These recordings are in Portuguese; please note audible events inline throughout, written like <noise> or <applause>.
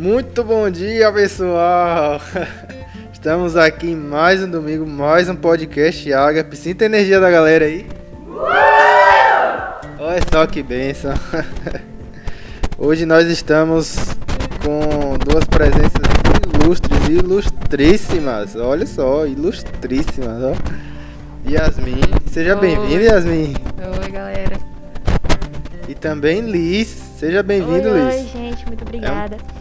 Muito bom dia, pessoal! <laughs> Estamos aqui em mais um domingo, mais um podcast Agape. Sinta a energia da galera aí. Olha só que benção. <laughs> Hoje nós estamos com duas presenças ilustres, ilustríssimas. Olha só, ilustríssimas, ó. Yasmin, seja bem-vinda, Yasmin. Oi, galera. E também Liz, seja bem-vindo, Liz. Oi, gente, muito obrigada. É um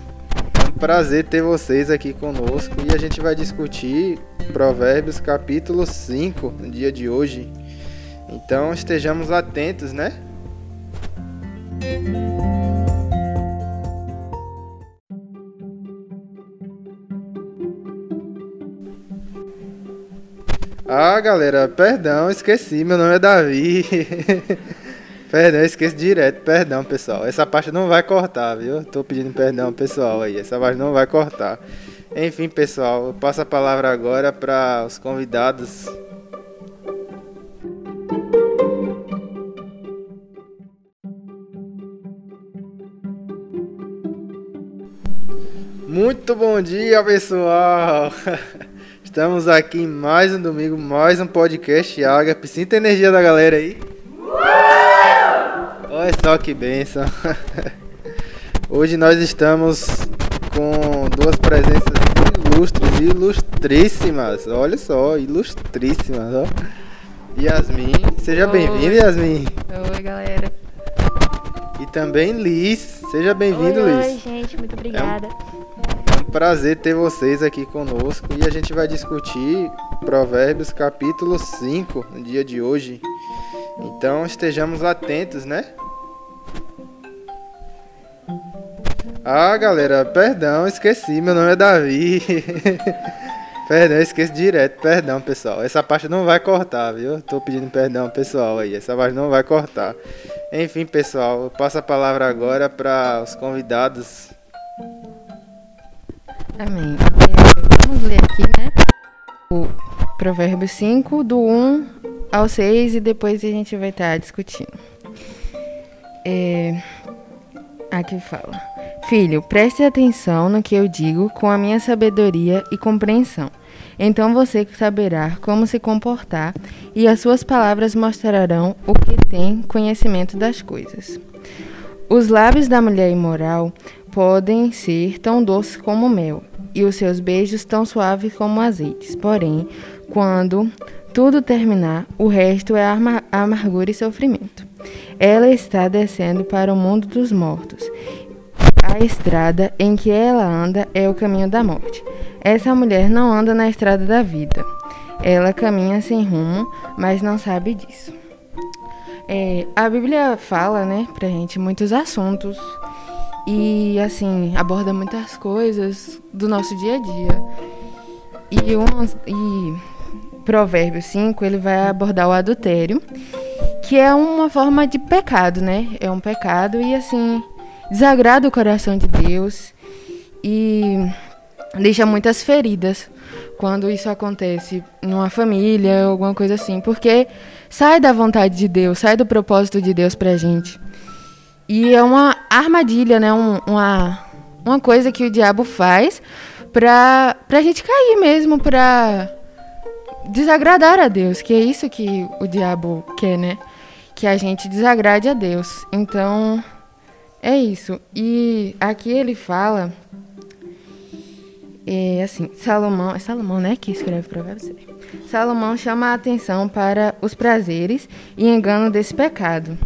prazer ter vocês aqui conosco e a gente vai discutir Provérbios capítulo 5 no dia de hoje. Então estejamos atentos, né? Ah, galera, perdão, esqueci, meu nome é Davi. <laughs> perdão, esqueci direto, perdão, pessoal. Essa parte não vai cortar, viu? Tô pedindo perdão, pessoal, aí. Essa parte não vai cortar. Enfim, pessoal, eu passo a palavra agora para os convidados. Muito bom dia, pessoal! <laughs> Estamos aqui mais um domingo, mais um podcast Agape. Sinta a energia da galera aí. Olha só que benção. <laughs> Hoje nós estamos com duas presenças ilustres, ilustríssimas. Olha só, ilustríssimas, ó. Yasmin, seja bem-vinda, Yasmin. Oi, galera. E também Liz, seja bem-vindo, Liz. Oi, gente, muito obrigada. É um prazer ter vocês aqui conosco e a gente vai discutir Provérbios capítulo 5 no dia de hoje. Então estejamos atentos, né? Ah, galera, perdão, esqueci, meu nome é Davi. <laughs> perdão, esqueci direto, perdão, pessoal. Essa parte não vai cortar, viu? Tô pedindo perdão, pessoal, aí. Essa parte não vai cortar. Enfim, pessoal, eu passo a palavra agora para os convidados. Amém. Vamos ler aqui, né? O Provérbio 5, do 1 ao 6, e depois a gente vai estar discutindo. É, aqui fala: Filho, preste atenção no que eu digo com a minha sabedoria e compreensão. Então você saberá como se comportar, e as suas palavras mostrarão o que tem conhecimento das coisas. Os lábios da mulher imoral podem ser tão doces como mel, e os seus beijos tão suaves como azeites. Porém, quando tudo terminar, o resto é amargura e sofrimento. Ela está descendo para o mundo dos mortos. A estrada em que ela anda é o caminho da morte. Essa mulher não anda na estrada da vida. Ela caminha sem rumo, mas não sabe disso. É, a Bíblia fala, né, pra gente muitos assuntos e assim aborda muitas coisas do nosso dia a dia. E, um, e Provérbio 5 ele vai abordar o adultério, que é uma forma de pecado, né? É um pecado e assim desagrada o coração de Deus e deixa muitas feridas quando isso acontece numa família, alguma coisa assim, porque sai da vontade de Deus, sai do propósito de Deus pra gente. E é uma armadilha, né? Um, uma, uma coisa que o diabo faz pra, pra gente cair mesmo, pra desagradar a Deus, que é isso que o diabo quer, né? Que a gente desagrade a Deus. Então, é isso. E aqui ele fala. É assim, Salomão. É Salomão, né? Que escreve Provérbios. Salomão chama a atenção para os prazeres e engano desse pecado.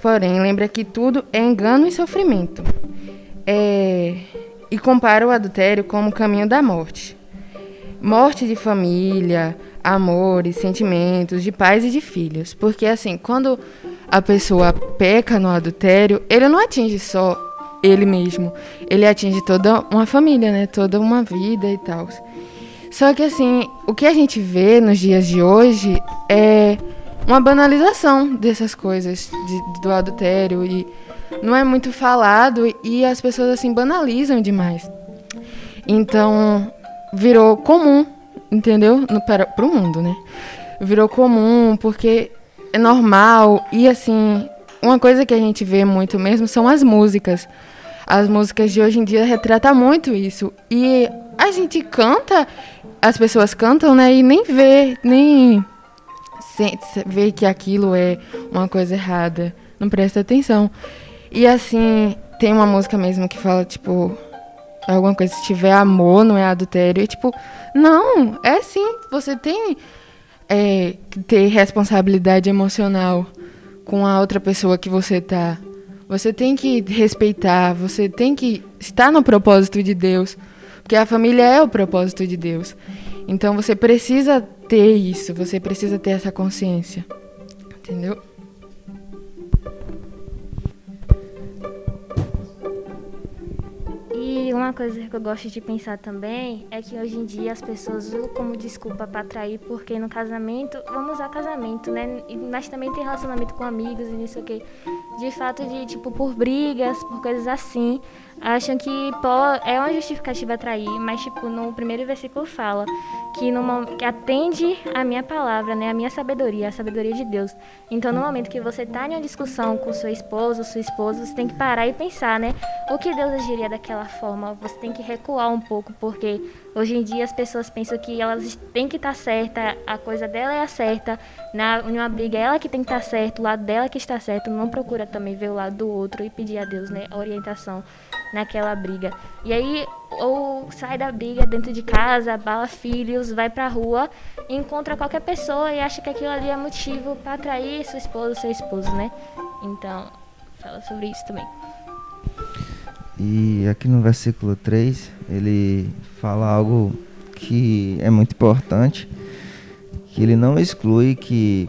Porém, lembra que tudo é engano e sofrimento. É, e compara o adultério como o caminho da morte. Morte de família, amores, sentimentos, de pais e de filhos. Porque, assim, quando a pessoa peca no adultério, ele não atinge só ele mesmo. Ele atinge toda uma família, né? Toda uma vida e tal. Só que, assim, o que a gente vê nos dias de hoje é uma banalização dessas coisas de, do adultério e não é muito falado e as pessoas assim banalizam demais. Então virou comum, entendeu? No, para o mundo, né? Virou comum porque é normal e assim uma coisa que a gente vê muito mesmo são as músicas. as músicas de hoje em dia retratam muito isso. E a gente canta, as pessoas cantam, né? E nem vê, nem vê que aquilo é uma coisa errada. Não presta atenção. E assim, tem uma música mesmo que fala, tipo, alguma coisa, se tiver amor, não é adultério. E, tipo, não, é sim, você tem é, ter responsabilidade emocional com a outra pessoa que você tá. Você tem que respeitar, você tem que estar no propósito de Deus, porque a família é o propósito de Deus. Então você precisa ter isso, você precisa ter essa consciência. Entendeu? Uma coisa que eu gosto de pensar também é que hoje em dia as pessoas usam como desculpa para trair, porque no casamento, vamos usar casamento, né? Mas também tem relacionamento com amigos e nisso que de fato de tipo por brigas, por coisas assim, acham que é uma justificativa trair, mas tipo no primeiro versículo fala que no que atende a minha palavra, né, a minha sabedoria, a sabedoria de Deus. Então no momento que você está em uma discussão com seu esposo, sua esposa, você tem que parar e pensar, né, o que Deus agiria daquela forma. Você tem que recuar um pouco porque hoje em dia as pessoas pensam que elas têm que estar tá certa, a coisa dela é a certa, na uma briga ela que tem que estar tá certo, o lado dela que está certo, não procura também ver o lado do outro e pedir a Deus, né, orientação naquela briga. E aí, ou sai da briga dentro de casa, bala filhos, vai pra rua, encontra qualquer pessoa e acha que aquilo ali é motivo para atrair sua esposa, seu esposo, né? Então, fala sobre isso também. E aqui no versículo 3, ele fala algo que é muito importante, que ele não exclui que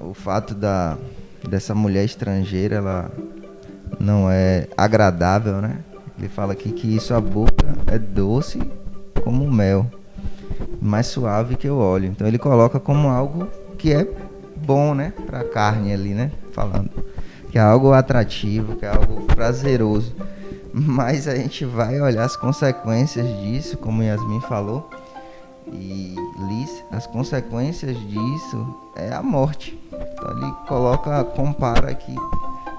o fato da dessa mulher estrangeira ela não é agradável, né? Ele fala aqui que sua boca é doce como mel, mais suave que o óleo. Então ele coloca como algo que é bom, né, para a carne ali, né, falando que é algo atrativo, que é algo prazeroso. Mas a gente vai olhar as consequências disso, como Yasmin falou, e Liz, as consequências disso é a morte. Então ele coloca, compara aqui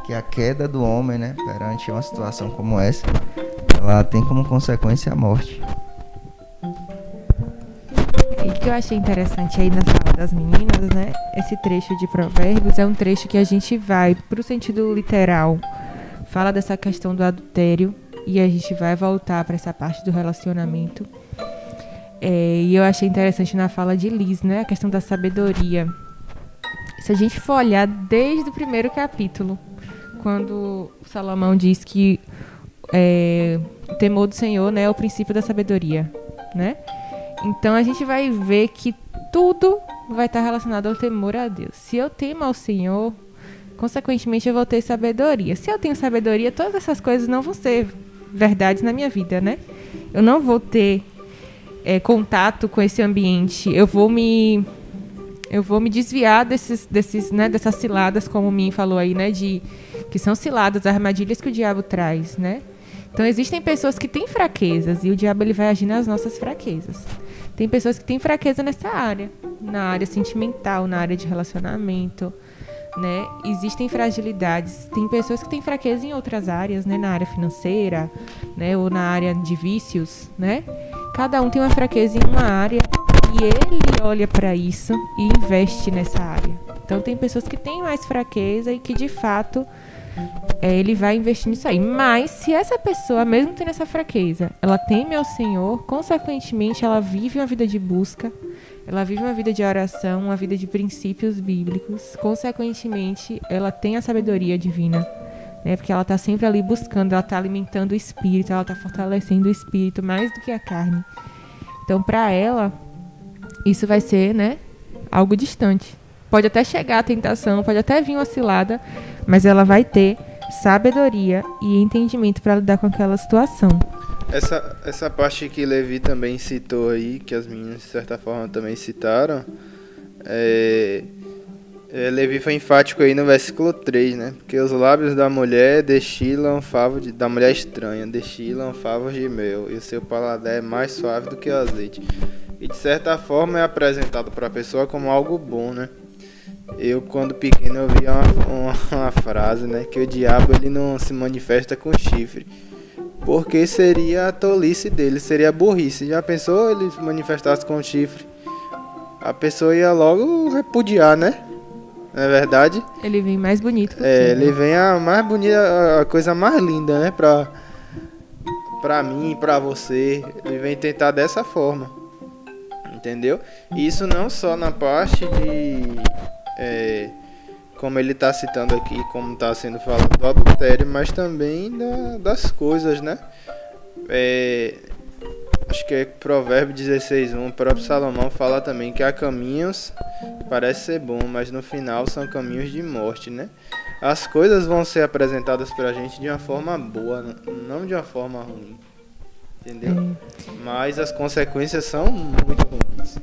que a queda do homem, né, perante uma situação como essa, ela tem como consequência a morte. E o que eu achei interessante aí na fala das meninas, né? Esse trecho de Provérbios é um trecho que a gente vai para o sentido literal, fala dessa questão do adultério e a gente vai voltar para essa parte do relacionamento. É, e eu achei interessante na fala de Liz, né? A questão da sabedoria. Se a gente for olhar desde o primeiro capítulo, quando Salomão diz que é, o temor do Senhor né, é o princípio da sabedoria, né? Então a gente vai ver que tudo vai estar relacionado ao temor a Deus. Se eu temo ao Senhor, consequentemente eu vou ter sabedoria. Se eu tenho sabedoria, todas essas coisas não vão ser verdades na minha vida, né? Eu não vou ter é, contato com esse ambiente. Eu vou me eu vou me desviar desses, desses, né, dessas ciladas, como o Min falou aí, né, de que são ciladas, armadilhas que o diabo traz, né? Então existem pessoas que têm fraquezas e o diabo ele vai agir nas nossas fraquezas. Tem pessoas que têm fraqueza nessa área, na área sentimental, na área de relacionamento, né? Existem fragilidades. Tem pessoas que têm fraqueza em outras áreas, né? Na área financeira, né? Ou na área de vícios, né? Cada um tem uma fraqueza em uma área e ele olha para isso e investe nessa área. Então tem pessoas que têm mais fraqueza e que de fato é, ele vai investir nisso aí. Mas se essa pessoa, mesmo tendo essa fraqueza, ela teme ao Senhor, consequentemente ela vive uma vida de busca, ela vive uma vida de oração, uma vida de princípios bíblicos, consequentemente ela tem a sabedoria divina. Né, porque ela está sempre ali buscando, ela está alimentando o espírito, ela está fortalecendo o espírito mais do que a carne. Então, para ela, isso vai ser, né, algo distante. Pode até chegar a tentação, pode até vir uma cilada, mas ela vai ter sabedoria e entendimento para lidar com aquela situação. Essa, essa parte que Levi também citou aí, que as meninas de certa forma também citaram, é, é, Levi foi enfático aí no versículo 3, né? Porque os lábios da mulher destilam favos de, da mulher estranha, destilam favos de mel, e o seu paladar é mais suave do que o azeite. E de certa forma é apresentado para a pessoa como algo bom, né? Eu, quando pequeno, ouvia uma, uma, uma, frase, né? Que o diabo ele não se manifesta com chifre. Porque seria a tolice dele, seria a burrice. Já pensou ele manifestasse com chifre? A pessoa ia logo repudiar, né? Não é verdade? Ele vem mais bonito É, ele né? vem a mais bonita, a coisa mais linda, né? Pra, pra mim, pra você. Ele vem tentar dessa forma. Entendeu? E Isso não só na parte de. é, como ele tá citando aqui, como tá sendo falado do adultério, mas também da- das coisas, né? É, acho que é Provérbio 16.1, o próprio Salomão fala também que há caminhos parece ser bom, mas no final são caminhos de morte, né? As coisas vão ser apresentadas pra gente de uma forma boa, não de uma forma ruim. Entendeu? Mas as consequências são muito ruins.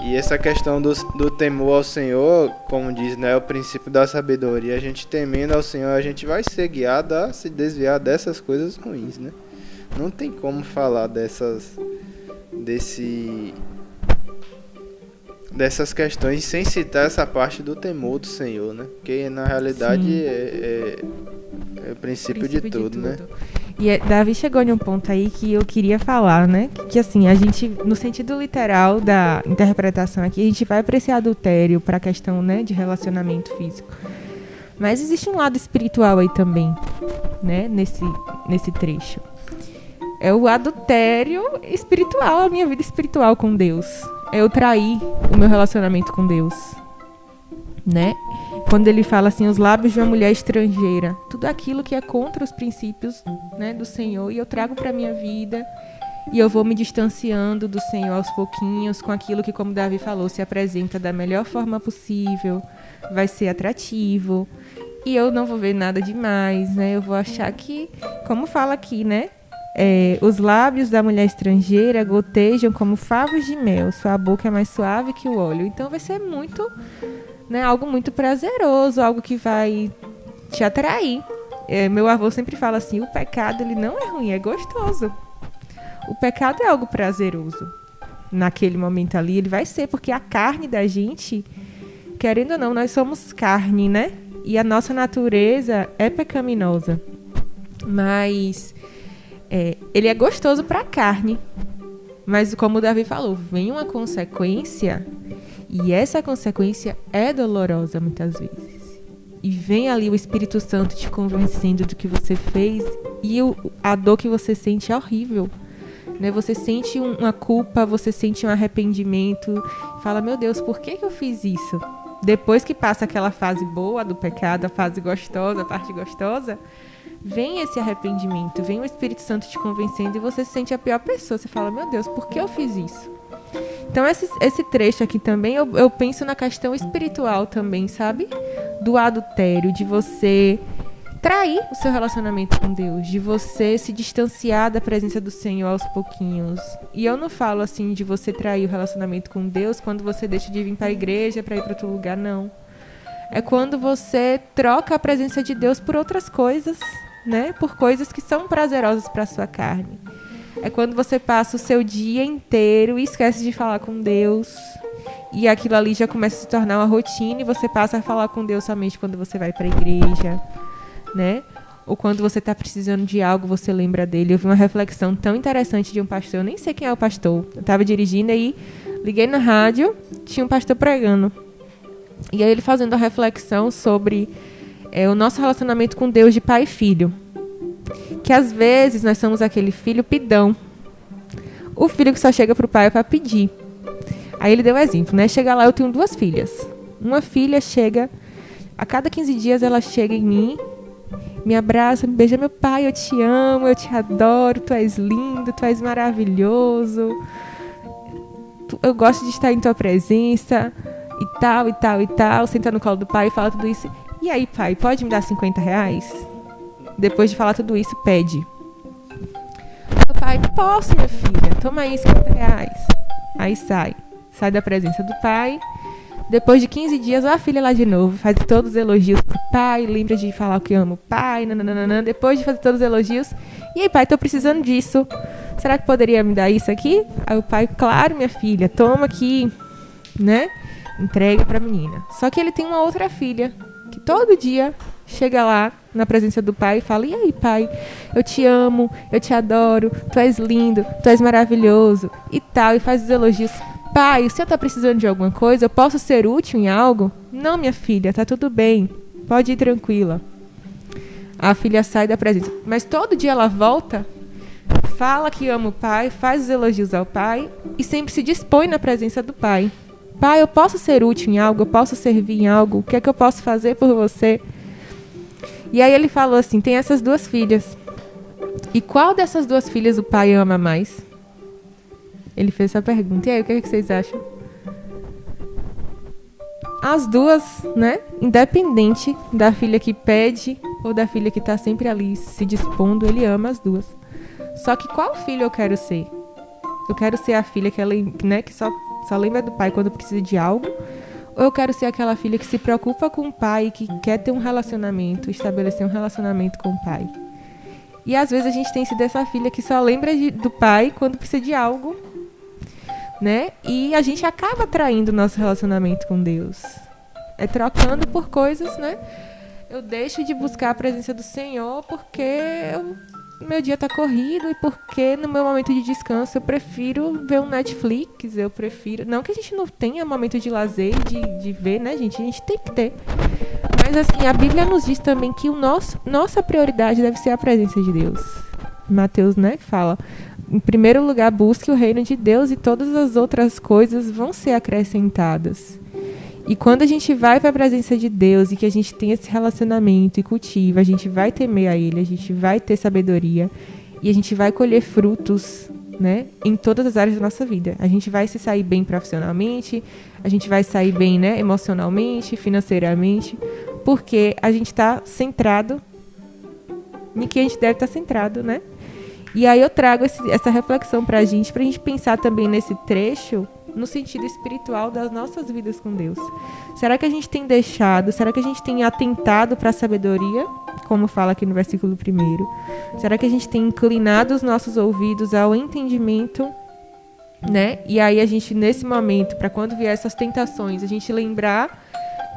E essa questão do, do temor ao Senhor, como diz, né, é o princípio da sabedoria. A gente temendo ao Senhor, a gente vai ser guiado a se desviar dessas coisas ruins, né? Não tem como falar dessas desse dessas questões sem citar essa parte do temor do Senhor, né? Porque na realidade é, é, é o princípio, de, tudo, né? E é, Davi chegou em um ponto aí que eu queria falar, né? Que, que, assim, a gente, no sentido literal da interpretação aqui, a gente vai para esse adultério, para a questão, né, de relacionamento físico. Mas existe um lado espiritual aí também, né, nesse, nesse trecho. É o adultério espiritual, a minha vida espiritual com Deus. É eu trair o meu relacionamento com Deus, né? Quando ele fala assim, os lábios de uma mulher estrangeira, tudo aquilo que é contra os princípios né, do Senhor, e eu trago para minha vida, e eu vou me distanciando do Senhor aos pouquinhos, com aquilo que, como Davi falou, se apresenta da melhor forma possível, vai ser atrativo, e eu não vou ver nada demais, né? Eu vou achar que, como fala aqui, né? É, os lábios da mulher estrangeira gotejam como favos de mel, sua boca é mais suave que o óleo. Então vai ser muito né, algo muito prazeroso, algo que vai te atrair. É, meu avô sempre fala assim: o pecado ele não é ruim, é gostoso. O pecado é algo prazeroso. Naquele momento ali, ele vai ser, porque a carne da gente, querendo ou não, nós somos carne, né? E a nossa natureza é pecaminosa. Mas é, ele é gostoso para a carne. Mas como o Davi falou, vem uma consequência e essa consequência é dolorosa muitas vezes. E vem ali o Espírito Santo te convencendo do que você fez e o, a dor que você sente é horrível. Né? Você sente um, uma culpa, você sente um arrependimento. Fala, meu Deus, por que, que eu fiz isso? Depois que passa aquela fase boa do pecado, a fase gostosa, a parte gostosa, vem esse arrependimento, vem o Espírito Santo te convencendo e você se sente a pior pessoa. Você fala, meu Deus, por que eu fiz isso? Então, esse, esse trecho aqui também, eu, eu penso na questão espiritual também, sabe? Do adultério, de você trair o seu relacionamento com Deus, de você se distanciar da presença do Senhor aos pouquinhos. E eu não falo assim de você trair o relacionamento com Deus quando você deixa de vir para a igreja, para ir para outro lugar, não. É quando você troca a presença de Deus por outras coisas, né? Por coisas que são prazerosas para sua carne. É quando você passa o seu dia inteiro e esquece de falar com Deus. E aquilo ali já começa a se tornar uma rotina e você passa a falar com Deus somente quando você vai para a igreja, né? Ou quando você está precisando de algo, você lembra dele. Eu vi uma reflexão tão interessante de um pastor, eu nem sei quem é o pastor. Eu estava dirigindo aí, liguei na rádio, tinha um pastor pregando. E aí ele fazendo a reflexão sobre é, o nosso relacionamento com Deus de pai e filho que às vezes nós somos aquele filho pidão. O filho que só chega pro pai para pedir. Aí ele deu um exemplo, né? Chega lá, eu tenho duas filhas. Uma filha chega, a cada 15 dias ela chega em mim, me abraça, me beija, meu pai, eu te amo, eu te adoro, tu és lindo, tu és maravilhoso. Eu gosto de estar em tua presença, e tal, e tal, e tal. Senta no colo do pai e fala tudo isso. E aí, pai, pode me dar 50 reais? Depois de falar tudo isso, pede. Pai, posso, minha filha? Toma aí 50 reais. Aí sai. Sai da presença do pai. Depois de 15 dias, a filha lá de novo. Faz todos os elogios pro pai. Lembra de falar que ama o pai. Nananana. Depois de fazer todos os elogios. E aí, pai, tô precisando disso. Será que poderia me dar isso aqui? Aí o pai, claro, minha filha. Toma aqui. Né? Entrega pra menina. Só que ele tem uma outra filha. Que todo dia chega lá na presença do pai e fala: E aí, pai, eu te amo, eu te adoro, tu és lindo, tu és maravilhoso e tal, e faz os elogios. Pai, o senhor está precisando de alguma coisa? Eu posso ser útil em algo? Não, minha filha, tá tudo bem, pode ir tranquila. A filha sai da presença, mas todo dia ela volta, fala que ama o pai, faz os elogios ao pai e sempre se dispõe na presença do pai. Pai, eu posso ser útil em algo, eu posso servir em algo, o que é que eu posso fazer por você? E aí ele falou assim: tem essas duas filhas. E qual dessas duas filhas o pai ama mais? Ele fez essa pergunta. E aí, o que, é que vocês acham? As duas, né? Independente da filha que pede ou da filha que está sempre ali se dispondo, ele ama as duas. Só que qual filho eu quero ser? Eu quero ser a filha que, ela, né, que só, só lembra do pai quando precisa de algo? Ou eu quero ser aquela filha que se preocupa com o pai, que quer ter um relacionamento, estabelecer um relacionamento com o pai. E às vezes a gente tem sido essa filha que só lembra de, do pai quando precisa de algo, né? E a gente acaba traindo o nosso relacionamento com Deus. É trocando por coisas, né? Eu deixo de buscar a presença do Senhor porque eu meu dia tá corrido e porque no meu momento de descanso eu prefiro ver um Netflix, eu prefiro. Não que a gente não tenha momento de lazer, de, de ver, né, gente? A gente tem que ter. Mas assim, a Bíblia nos diz também que o nosso, nossa prioridade deve ser a presença de Deus. Mateus, né, fala. Em primeiro lugar, busque o reino de Deus e todas as outras coisas vão ser acrescentadas. E quando a gente vai para a presença de Deus e que a gente tem esse relacionamento e cultiva, a gente vai temer a Ele, a gente vai ter sabedoria e a gente vai colher frutos, né, em todas as áreas da nossa vida. A gente vai se sair bem profissionalmente, a gente vai sair bem, né, emocionalmente, financeiramente, porque a gente está centrado em que a gente deve estar tá centrado, né? E aí eu trago esse, essa reflexão para a gente, para a gente pensar também nesse trecho no sentido espiritual das nossas vidas com Deus. Será que a gente tem deixado, será que a gente tem atentado para a sabedoria, como fala aqui no versículo 1? Será que a gente tem inclinado os nossos ouvidos ao entendimento, né? E aí a gente nesse momento, para quando vier essas tentações, a gente lembrar,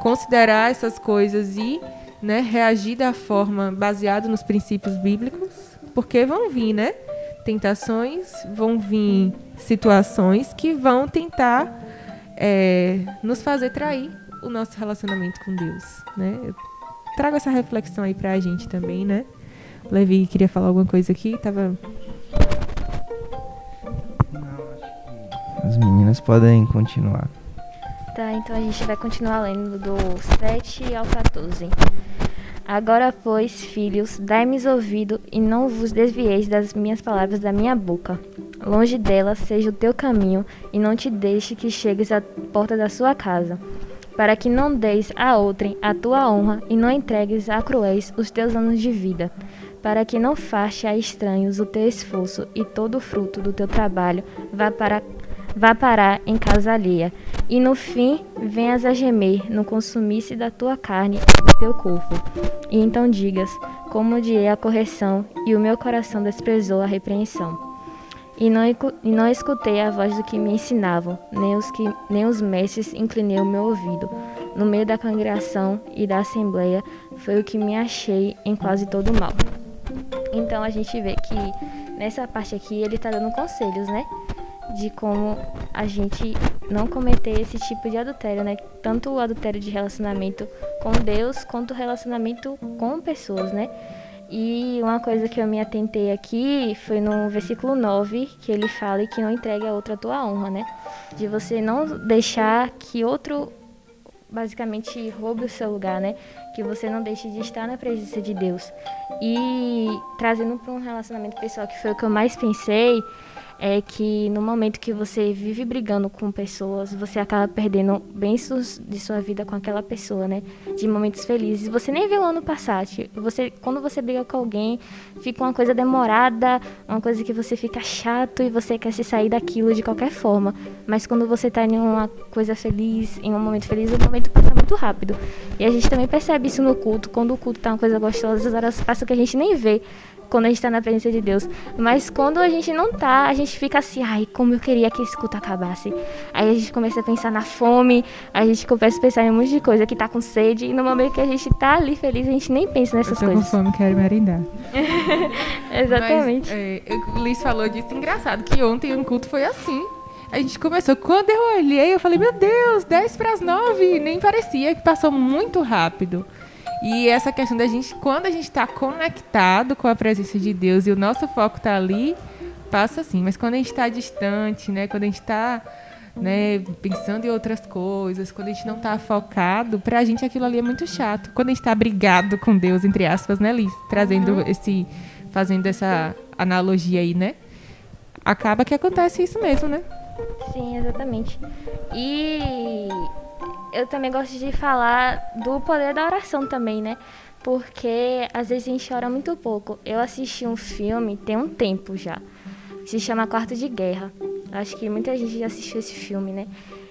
considerar essas coisas e, né, reagir da forma baseada nos princípios bíblicos, porque vão vir, né? Tentações, vão vir situações que vão tentar é, nos fazer trair o nosso relacionamento com Deus, né? Eu trago essa reflexão aí pra gente também, né? Levi queria falar alguma coisa aqui, tava As meninas podem continuar. Tá, então a gente vai continuar lendo do 7 ao 14. Agora, pois, filhos, dai-me ouvido e não vos desvieis das minhas palavras da minha boca. Longe dela seja o teu caminho, e não te deixe que chegues à porta da sua casa, para que não deis a outrem a tua honra, e não entregues a cruéis os teus anos de vida, para que não faste a estranhos o teu esforço, e todo o fruto do teu trabalho vá para vá parar em casa alheia, e no fim venhas a gemer no consumisse da tua carne e do teu corpo. E então digas, como odiei a correção, e o meu coração desprezou a repreensão. E não, e não escutei a voz do que me ensinavam, nem os, que, nem os mestres inclinei o meu ouvido. No meio da congregação e da assembleia foi o que me achei em quase todo o mal. Então a gente vê que nessa parte aqui ele está dando conselhos, né? De como a gente não cometer esse tipo de adultério, né? Tanto o adultério de relacionamento com Deus quanto o relacionamento com pessoas, né? E uma coisa que eu me atentei aqui foi no versículo 9, que ele fala que não entregue a outra a tua honra, né? De você não deixar que outro basicamente roube o seu lugar, né? Que você não deixe de estar na presença de Deus. E trazendo para um relacionamento pessoal, que foi o que eu mais pensei, é que no momento que você vive brigando com pessoas, você acaba perdendo bênçãos de sua vida com aquela pessoa, né? De momentos felizes. Você nem vê o ano passar. Você, quando você briga com alguém, fica uma coisa demorada, uma coisa que você fica chato e você quer se sair daquilo de qualquer forma. Mas quando você tá em uma coisa feliz, em um momento feliz, o momento passa muito rápido. E a gente também percebe isso no culto. Quando o culto tá uma coisa gostosa, as horas passam que a gente nem vê quando a gente tá na presença de Deus. Mas quando a gente não tá, a gente fica assim, ai, como eu queria que esse culto acabasse. Aí a gente começa a pensar na fome, a gente começa a pensar em um monte de coisa que tá com sede, e no momento que a gente tá ali feliz, a gente nem pensa nessas eu tô coisas. com fome, quero merendar. <laughs> Exatamente. Mas, é, o Liz falou disso, engraçado, que ontem um culto foi assim. A gente começou, quando eu olhei, eu falei, meu Deus, 10 para as 9, nem parecia que passou muito rápido. E essa questão da gente, quando a gente está conectado com a presença de Deus e o nosso foco está ali, passa assim. Mas quando a gente está distante, né, quando a gente está né, pensando em outras coisas, quando a gente não está focado, pra gente aquilo ali é muito chato. Quando a gente está brigado com Deus, entre aspas, né, Liz? Trazendo esse, fazendo essa analogia aí, né? Acaba que acontece isso mesmo, né? Sim, exatamente. E eu também gosto de falar do poder da oração também, né? Porque às vezes a gente ora muito pouco. Eu assisti um filme tem um tempo já. Se chama Quarto de Guerra. Acho que muita gente já assistiu esse filme, né?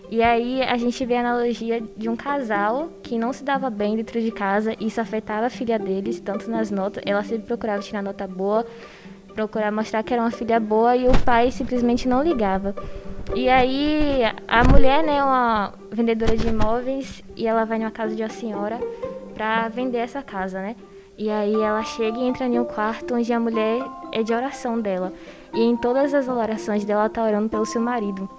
E aí a gente vê a analogia de um casal que não se dava bem dentro de casa e isso afetava a filha deles, tanto nas notas. Ela sempre procurava tirar nota boa, procurar mostrar que era uma filha boa e o pai simplesmente não ligava. E aí a mulher, né, é uma vendedora de imóveis e ela vai numa casa de uma senhora para vender essa casa, né? E aí ela chega e entra em um quarto onde a mulher é de oração dela. E em todas as orações dela ela tá orando pelo seu marido.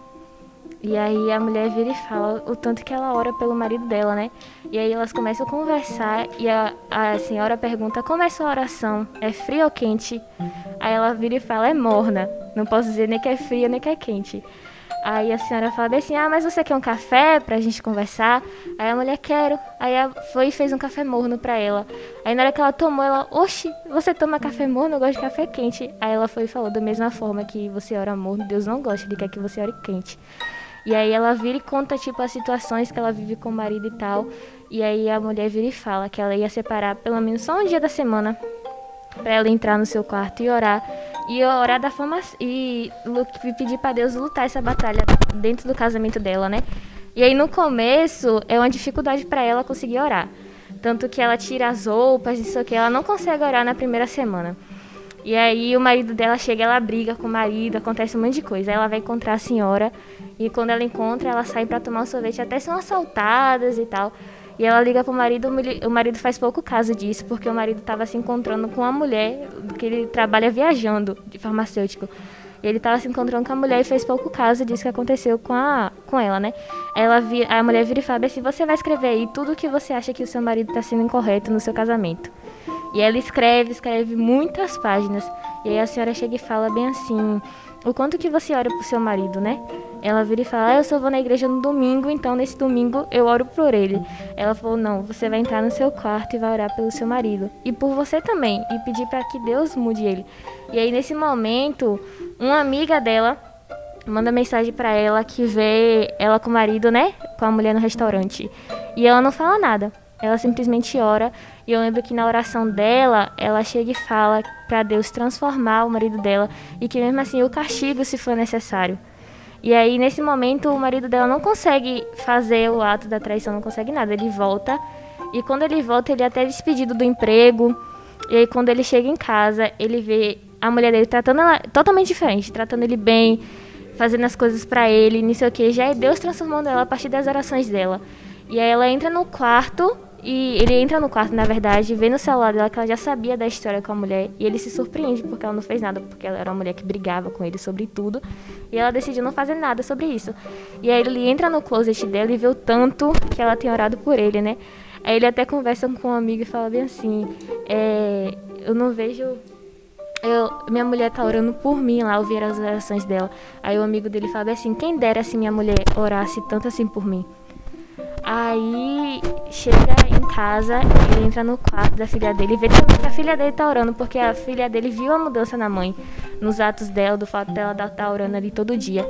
E aí a mulher vira e fala o tanto que ela ora pelo marido dela, né? E aí elas começam a conversar e a, a senhora pergunta como é sua oração? É fria ou quente? Aí ela vira e fala, é morna. Não posso dizer nem que é fria nem que é quente. Aí a senhora fala bem assim, ah, mas você quer um café pra gente conversar? Aí a mulher, quero. Aí ela foi e fez um café morno pra ela. Aí na hora que ela tomou, ela, oxe, você toma café morno? Eu gosto de café quente. Aí ela foi e falou, da mesma forma que você ora morno, Deus não gosta, Ele quer que você ore quente. E aí ela vira e conta, tipo, as situações que ela vive com o marido e tal. E aí a mulher vira e fala que ela ia separar pelo menos só um dia da semana pra ela entrar no seu quarto e orar. E orar da forma... E pedir pra Deus lutar essa batalha dentro do casamento dela, né? E aí no começo é uma dificuldade pra ela conseguir orar. Tanto que ela tira as roupas, isso aqui, ela não consegue orar na primeira semana. E aí o marido dela chega, ela briga com o marido, acontece um monte de coisa. Aí ela vai encontrar a senhora e quando ela encontra, ela sai pra tomar um sorvete, até são assaltadas e tal. E ela liga pro marido, o o marido faz pouco caso disso, porque o marido estava se encontrando com a mulher, que ele trabalha viajando de farmacêutico. E ele estava se encontrando com a mulher e fez pouco caso disso que aconteceu com, a, com ela, né? Ela vi, a mulher vira e fala assim, você vai escrever aí tudo que você acha que o seu marido está sendo incorreto no seu casamento. E ela escreve, escreve muitas páginas. E aí a senhora chega e fala bem assim, o quanto que você ora pro seu marido, né? Ela vira e fala, ah, eu só vou na igreja no domingo, então nesse domingo eu oro por ele. Ela falou, não, você vai entrar no seu quarto e vai orar pelo seu marido. E por você também, e pedir para que Deus mude ele. E aí nesse momento, uma amiga dela manda mensagem para ela que vê ela com o marido, né? Com a mulher no restaurante. E ela não fala nada. Ela simplesmente ora. E eu lembro que na oração dela, ela chega e fala para Deus transformar o marido dela e que mesmo assim o castigo se for necessário. E aí nesse momento o marido dela não consegue fazer o ato da traição, não consegue nada. Ele volta e quando ele volta, ele é até despedido do emprego. E aí quando ele chega em casa, ele vê a mulher dele tratando ela totalmente diferente, tratando ele bem, fazendo as coisas pra ele, nisso aqui, já é Deus transformando ela a partir das orações dela. E aí ela entra no quarto e ele entra no quarto, na verdade, vê no celular dela que ela já sabia da história com a mulher e ele se surpreende porque ela não fez nada, porque ela era uma mulher que brigava com ele sobre tudo e ela decidiu não fazer nada sobre isso. E aí ele entra no closet dela e vê o tanto que ela tem orado por ele, né? Aí ele até conversa com um amigo e fala bem assim: é, Eu não vejo eu, minha mulher tá orando por mim lá, ouvir as orações dela. Aí o amigo dele fala assim, quem dera se minha mulher orasse tanto assim por mim. Aí chega em casa, ele entra no quarto da filha dele e vê que a filha dele tá orando, porque a filha dele viu a mudança na mãe, nos atos dela, do fato dela estar tá orando ali todo dia.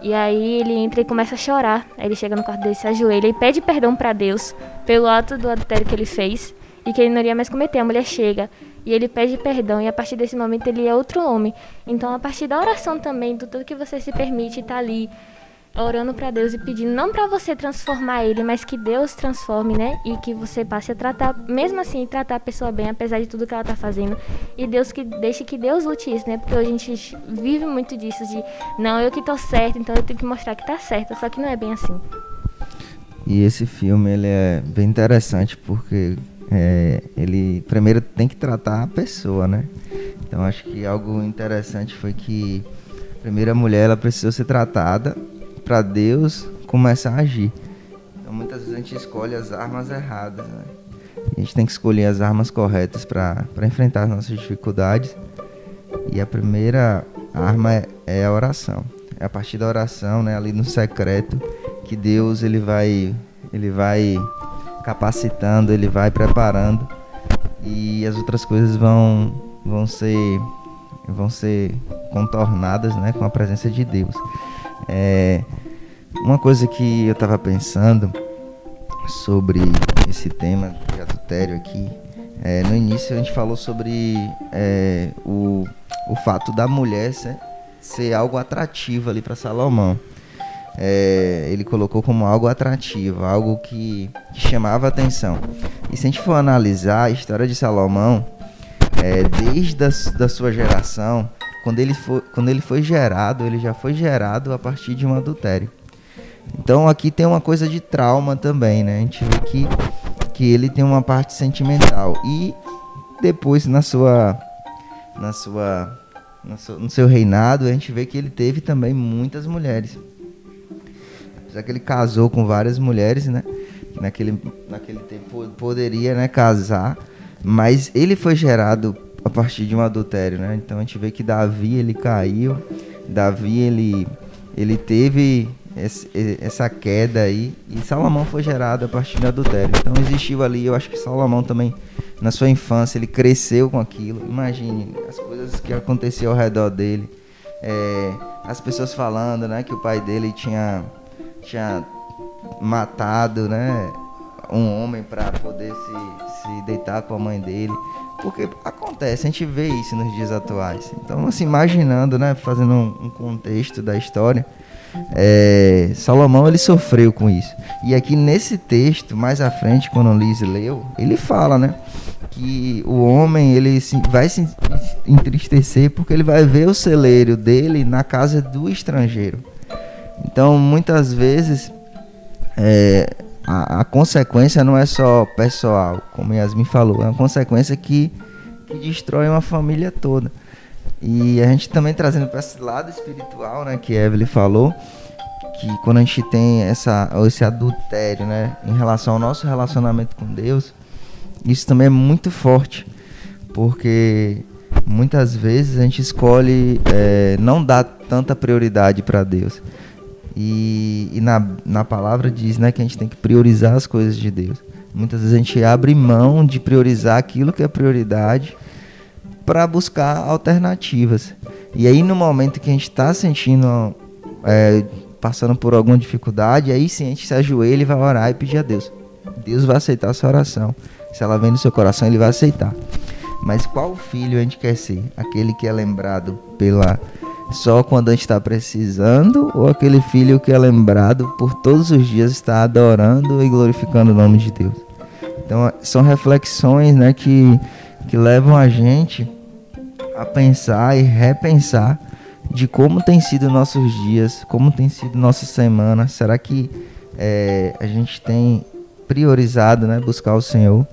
E aí ele entra e começa a chorar. Aí ele chega no quarto dele, se ajoelha e pede perdão para Deus pelo ato do adultério que ele fez e que ele não iria mais cometer. A mulher chega e ele pede perdão e a partir desse momento ele é outro homem. Então a partir da oração também, do tudo que você se permite estar ali orando para Deus e pedindo não para você transformar ele, mas que Deus transforme, né? E que você passe a tratar, mesmo assim, tratar a pessoa bem, apesar de tudo que ela tá fazendo. E Deus que deixe que Deus lute isso, né? Porque a gente vive muito disso de não, eu que tô certo, então eu tenho que mostrar que tá certo, só que não é bem assim. E esse filme ele é bem interessante porque é, ele primeiro tem que tratar a pessoa, né? Então acho que algo interessante foi que primeiro a mulher ela precisou ser tratada para Deus começar a agir. Então muitas vezes a gente escolhe as armas erradas, né? A gente tem que escolher as armas corretas para enfrentar as nossas dificuldades. E a primeira arma é, é a oração. É a partir da oração, né, ali no secreto, que Deus ele vai ele vai capacitando, ele vai preparando e as outras coisas vão vão ser vão ser contornadas, né, com a presença de Deus. É, uma coisa que eu estava pensando sobre esse tema de adultério aqui, é, no início a gente falou sobre é, o, o fato da mulher ser, ser algo atrativo ali para Salomão é, ele colocou como algo atrativo, algo que, chamava atenção. E se a gente for analisar a história de Salomão, é, desde a da sua geração, quando ele, foi, quando ele foi gerado, ele já foi gerado a partir de um adultério. Então aqui tem uma coisa de trauma também, né? A gente vê que, que ele tem uma parte sentimental. E depois na sua, na sua, no seu reinado, a gente vê que ele teve também muitas mulheres. Apesar que ele casou com várias mulheres, né? Naquele, naquele tempo poderia né, casar, mas ele foi gerado a partir de um adultério, né? Então a gente vê que Davi ele caiu, Davi ele, ele teve esse, essa queda aí e Salomão foi gerado a partir do adultério. Então existiu ali, eu acho que Salomão também na sua infância ele cresceu com aquilo. Imagine as coisas que aconteciam ao redor dele, é, as pessoas falando, né, que o pai dele tinha tinha matado, né, um homem para poder se, se deitar com a mãe dele. Porque acontece, a gente vê isso nos dias atuais. Então, assim, imaginando, né, fazendo um, um contexto da história, é, Salomão ele sofreu com isso. E aqui nesse texto, mais à frente, quando Liz leu, ele fala, né, que o homem ele se, vai se entristecer porque ele vai ver o celeiro dele na casa do estrangeiro. Então, muitas vezes, é, a, a, consequência não é só pessoal, como Yasmin falou, é uma consequência que, que destrói uma família toda. E a gente também trazendo para esse lado espiritual, né, que Evelyn falou, que quando a gente tem essa, esse adultério, né, em relação ao nosso relacionamento com Deus, isso também é muito forte, porque muitas vezes a gente escolhe é, não dar tanta prioridade para Deus. E, e, na, na palavra diz né, que a gente tem que priorizar as coisas de Deus. Muitas vezes a gente abre mão de priorizar aquilo que é prioridade para buscar alternativas. E aí no momento que a gente está sentindo, é, passando por alguma dificuldade, aí sim a gente se ajoelha e vai orar e pedir a Deus. Deus vai aceitar a sua oração. Se ela vem no seu coração, Ele vai aceitar. Mas qual filho a gente quer ser? Aquele que é lembrado pela só quando a gente está precisando, ou aquele filho que é lembrado por todos os dias está adorando e glorificando o nome de Deus. Então são reflexões né, que, que levam a gente a pensar e repensar de como tem sido nossos dias, como tem sido nossa semana. Será que é, a gente tem priorizado né, buscar o Senhor?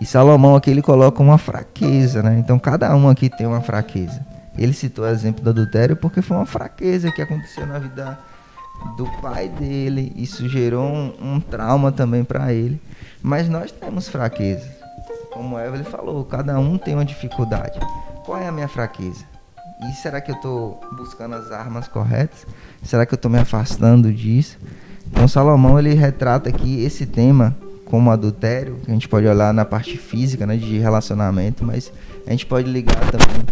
E Salomão aqui ele coloca uma fraqueza, né? Então cada um aqui tem uma fraqueza. Ele citou o exemplo do adultério porque foi uma fraqueza que aconteceu na vida do pai dele. Isso gerou um, um trauma também para ele. Mas nós temos fraquezas. Como Evelyn falou, cada um tem uma dificuldade. Qual é a minha fraqueza? E será que eu estou buscando as armas corretas? Será que eu estou me afastando disso? Então Salomão ele retrata aqui esse tema como adultério, que a gente pode olhar na parte física, né, de relacionamento, mas a gente pode ligar também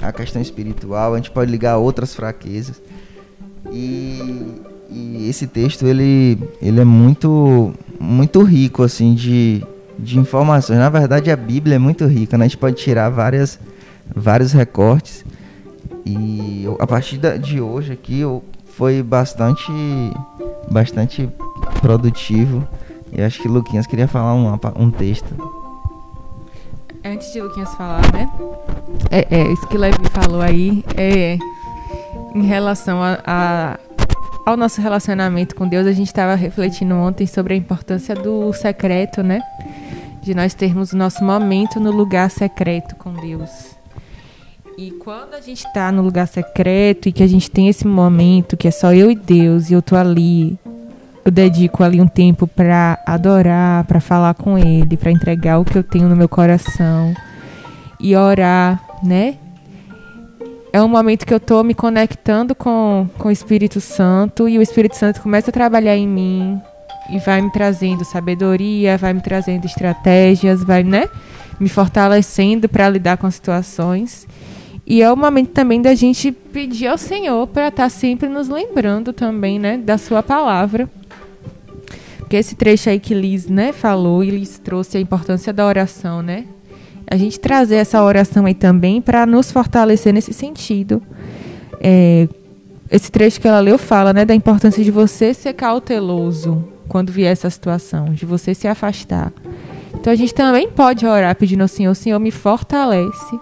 a questão espiritual, a gente pode ligar a outras fraquezas. E, e esse texto ele, ele é muito muito rico assim de, de informações. Na verdade a Bíblia é muito rica, né? A gente pode tirar várias vários recortes e eu, a partir de hoje aqui eu foi bastante, bastante produtivo. E acho que Luquinhas queria falar um, um texto. Antes de Luquinhas falar, né? É, é isso que Levi falou aí é em relação a, a ao nosso relacionamento com Deus, a gente estava refletindo ontem sobre a importância do secreto, né? De nós termos o nosso momento no lugar secreto com Deus. E quando a gente está no lugar secreto e que a gente tem esse momento que é só eu e Deus e eu tô ali, eu dedico ali um tempo para adorar, para falar com Ele, para entregar o que eu tenho no meu coração e orar, né? é um momento que eu estou me conectando com, com o Espírito Santo e o Espírito Santo começa a trabalhar em mim e vai me trazendo sabedoria, vai me trazendo estratégias, vai, né, me fortalecendo para lidar com situações. E é o momento também da gente pedir ao Senhor para estar tá sempre nos lembrando também, né, da sua palavra. Esse trecho aí que Liz, né, falou e Liz trouxe a importância da oração, né? a gente trazer essa oração aí também para nos fortalecer nesse sentido. É, esse trecho que ela leu fala né, da importância de você ser cauteloso quando vier essa situação, de você se afastar. Então a gente também pode orar pedindo ao Senhor, Senhor, me fortalece,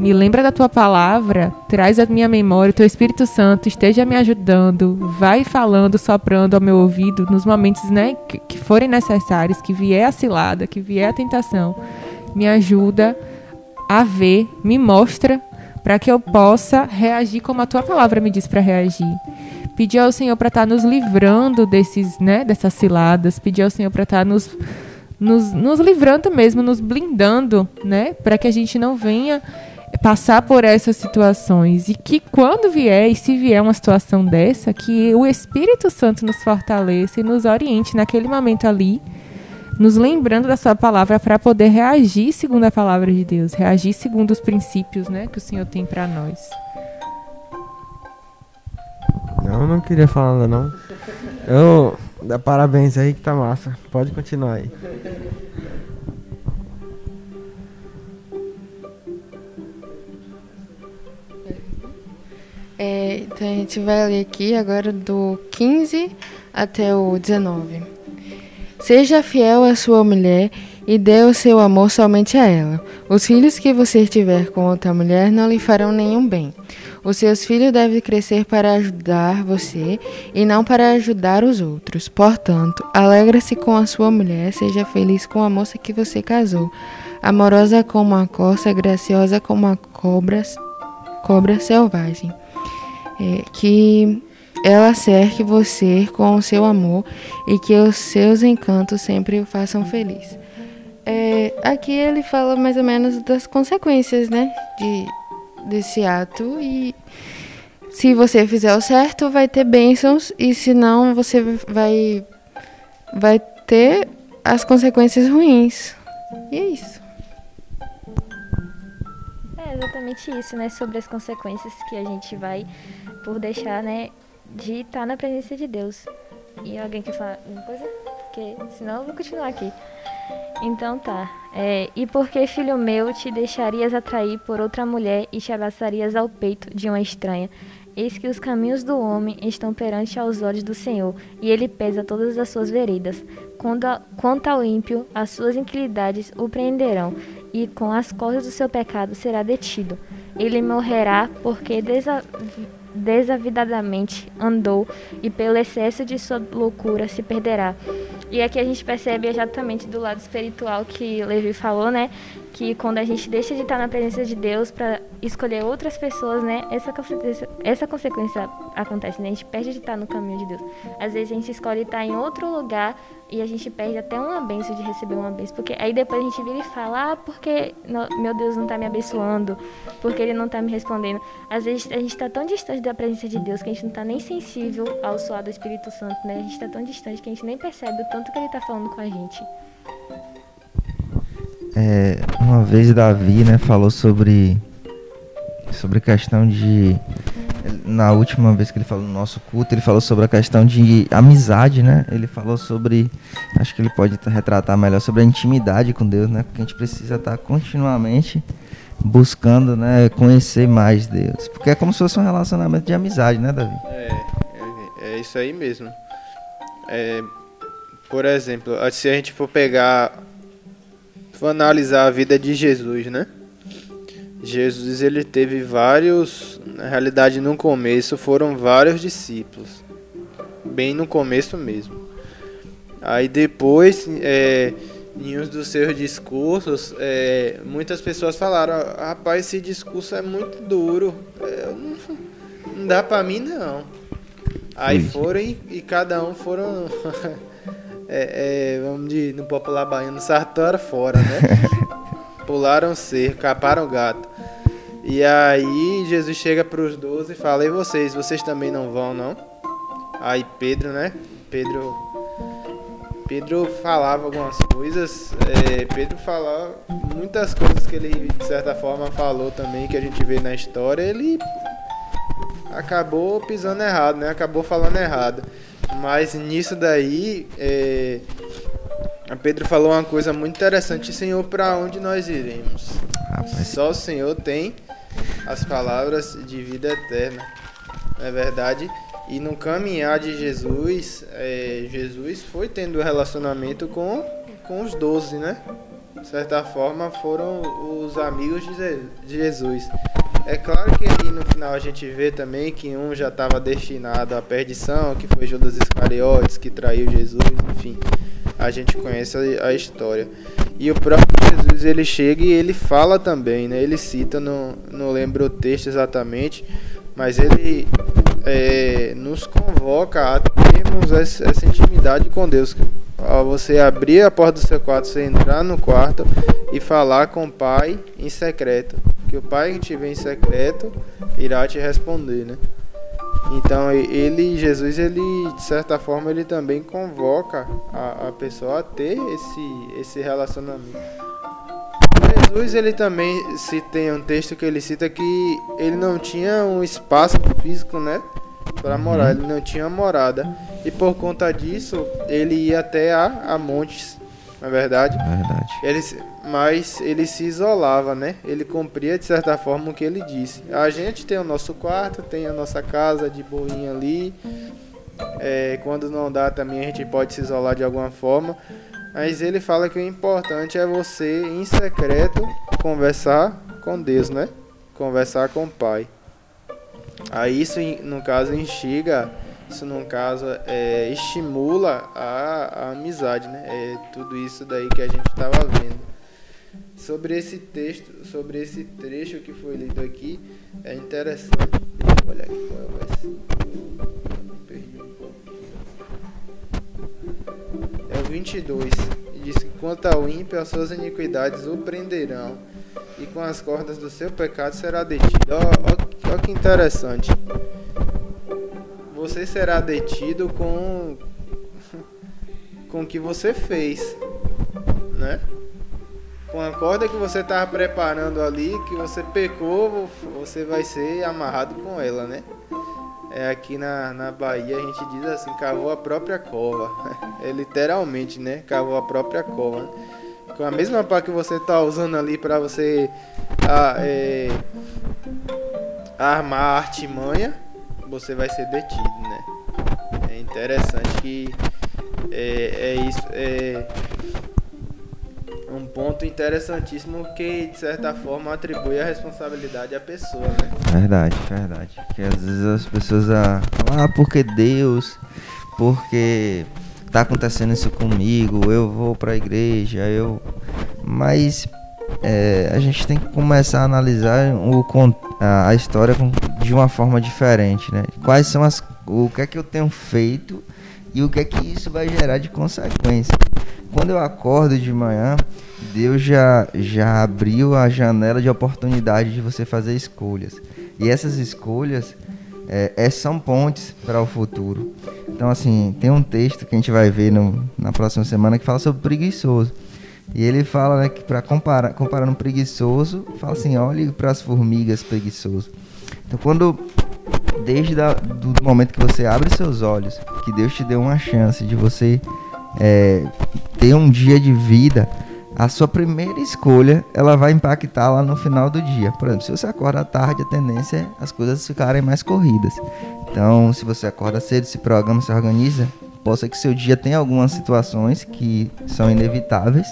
me lembra da tua palavra, traz a minha memória, o teu Espírito Santo esteja me ajudando, vai falando, soprando ao meu ouvido nos momentos né, que, que forem necessários, que vier a cilada, que vier a tentação me ajuda a ver, me mostra para que eu possa reagir como a tua palavra me diz para reagir. Pedir ao Senhor para estar tá nos livrando desses, né, dessas ciladas, pedir ao Senhor para estar tá nos, nos, nos livrando mesmo, nos blindando, né, para que a gente não venha passar por essas situações e que quando vier e se vier uma situação dessa, que o Espírito Santo nos fortaleça e nos oriente naquele momento ali nos lembrando da sua palavra para poder reagir segundo a palavra de Deus, reagir segundo os princípios, né, que o Senhor tem para nós. Não, não queria falar nada não. Eu dá parabéns aí que tá massa. Pode continuar aí. É, então a gente vai ler aqui agora do 15 até o 19. Seja fiel à sua mulher e dê o seu amor somente a ela. Os filhos que você tiver com outra mulher não lhe farão nenhum bem. Os seus filhos devem crescer para ajudar você e não para ajudar os outros. Portanto, alegra-se com a sua mulher, seja feliz com a moça que você casou, amorosa como a corça, graciosa como a cobra, cobra selvagem. É, que ela cerque você com o seu amor e que os seus encantos sempre o façam feliz. É, aqui ele fala mais ou menos das consequências, né, de, desse ato e se você fizer o certo vai ter bênçãos e se não você vai vai ter as consequências ruins. E é isso. Exatamente isso, né, sobre as consequências que a gente vai por deixar, né, de estar na presença de Deus. E alguém quer falar alguma coisa? Porque senão eu vou continuar aqui. Então tá. É, e porque, filho meu, te deixarias atrair por outra mulher e te abraçarias ao peito de uma estranha? Eis que os caminhos do homem estão perante aos olhos do Senhor, e ele pesa todas as suas veredas. Quando a, quanto ao ímpio, as suas inquilidades o prenderão, e com as cordas do seu pecado será detido. Ele morrerá porque desa, desavidadamente andou e pelo excesso de sua loucura se perderá. E aqui a gente percebe exatamente do lado espiritual que Levi falou, né? Que quando a gente deixa de estar na presença de Deus para escolher outras pessoas, né? Essa consequência, essa consequência acontece, né? A gente perde de estar no caminho de Deus. Às vezes a gente escolhe estar em outro lugar e a gente perde até uma benção de receber uma benção. Porque aí depois a gente vira e fala, ah, porque meu Deus não está me abençoando, porque Ele não está me respondendo. Às vezes a gente está tão distante da presença de Deus que a gente não está nem sensível ao suar do Espírito Santo, né? A gente está tão distante que a gente nem percebe o tanto que Ele está falando com a gente. É, uma vez Davi, né, falou sobre sobre questão de na última vez que ele falou no nosso culto, ele falou sobre a questão de amizade, né? Ele falou sobre, acho que ele pode retratar melhor sobre a intimidade com Deus, né? Porque a gente precisa estar continuamente buscando, né, conhecer mais Deus, porque é como se fosse um relacionamento de amizade, né, Davi? É, É isso aí mesmo. É, por exemplo, se a gente for pegar, for analisar a vida de Jesus, né? Jesus ele teve vários, na realidade no começo foram vários discípulos, bem no começo mesmo. Aí depois, é, em um dos seus discursos, é, muitas pessoas falaram: rapaz, esse discurso é muito duro, é, não, não, dá pra mim não. Aí foram e, e cada um foram, <laughs> é, é, vamos de no popular baiano, sartaram fora, né? <laughs> Pularam cerco, caparam gato. E aí Jesus chega para os doze e fala: E vocês? Vocês também não vão, não? Aí Pedro, né? Pedro Pedro falava algumas coisas, é, Pedro falava muitas coisas que ele de certa forma falou também que a gente vê na história, ele acabou pisando errado, né? Acabou falando errado. Mas nisso daí, é, Pedro falou uma coisa muito interessante, Senhor, para onde nós iremos? Rapaz. Só o Senhor tem as palavras de vida eterna. Não é verdade? E no caminhar de Jesus, é, Jesus foi tendo relacionamento com, com os doze, né? De certa forma, foram os amigos de Jesus. É claro que no final a gente vê também que um já estava destinado à perdição, que foi Judas Iscariotes, que traiu Jesus, enfim. A gente conhece a, a história. E o próprio Jesus, ele chega e ele fala também, né? Ele cita, no, não lembro o texto exatamente, mas ele é, nos convoca a termos essa, intimidade com Deus. Ao você abrir a porta do seu quarto, você entrar no quarto e falar com o Pai em secreto. Que o Pai que te vê em secreto irá te responder, né? Então ele, Jesus, ele de certa forma ele também convoca a, a pessoa a ter esse, esse relacionamento. Jesus ele também se tem um texto que ele cita que ele não tinha um espaço físico, né, para morar, ele não tinha morada e por conta disso ele ia até a, a montes, na é verdade. Verdade. Ele, mas ele se isolava, né? Ele cumpria de certa forma o que ele disse. A gente tem o nosso quarto, tem a nossa casa de boinha ali. É, quando não dá também a gente pode se isolar de alguma forma. Mas ele fala que o importante é você, em secreto, conversar com Deus, né? Conversar com o Pai. Aí isso, no caso, instiga, isso no caso é, estimula a, a amizade, né? É tudo isso daí que a gente estava vendo. Sobre esse texto, sobre esse trecho que foi lido aqui, é interessante. Olha aqui qual ser. Perdi um pouco. É o 22. E diz que quanto ao ímpio, as suas iniquidades o prenderão, e com as cordas do seu pecado será detido. Olha que interessante. Você será detido com <laughs> com o que você fez, né? Com a corda que você estava preparando ali, que você pecou, você vai ser amarrado com ela, né? é, aqui na, na Bahia a gente diz assim, cavou a própria cova. <laughs> É literalmente, né? Cavou a própria cova. Com a mesma pá que você tá usando ali para você a, é, armar a artimanha, você vai ser detido, né? É interessante que é, é isso. É, um ponto interessantíssimo que, de certa forma, atribui a responsabilidade à pessoa, né? Verdade, verdade. Que às vezes as pessoas ah, falam, ah, porque Deus, porque tá acontecendo isso comigo, eu vou pra igreja, eu. Mas é, a gente tem que começar a analisar o, a, história de uma forma diferente, né? Quais são as. O que é que eu tenho feito e o que é que isso vai gerar de consequência. Quando eu acordo de manhã, Deus já, já abriu a janela de oportunidade de você fazer escolhas. E essas escolhas é, é, são pontes para o futuro. Então, assim, tem um texto que a gente vai ver no, na próxima semana que fala sobre preguiçoso. E ele fala né, que para comparar, comparando um preguiçoso, fala assim: olhe para as formigas preguiçoso. Então, quando desde o do momento que você abre seus olhos, que Deus te deu uma chance de você é, ter um dia de vida, a sua primeira escolha ela vai impactar lá no final do dia. Por exemplo, se você acorda à tarde, a tendência é as coisas ficarem mais corridas. Então, se você acorda cedo, se programa, se organiza, possa que seu dia tenha algumas situações que são inevitáveis,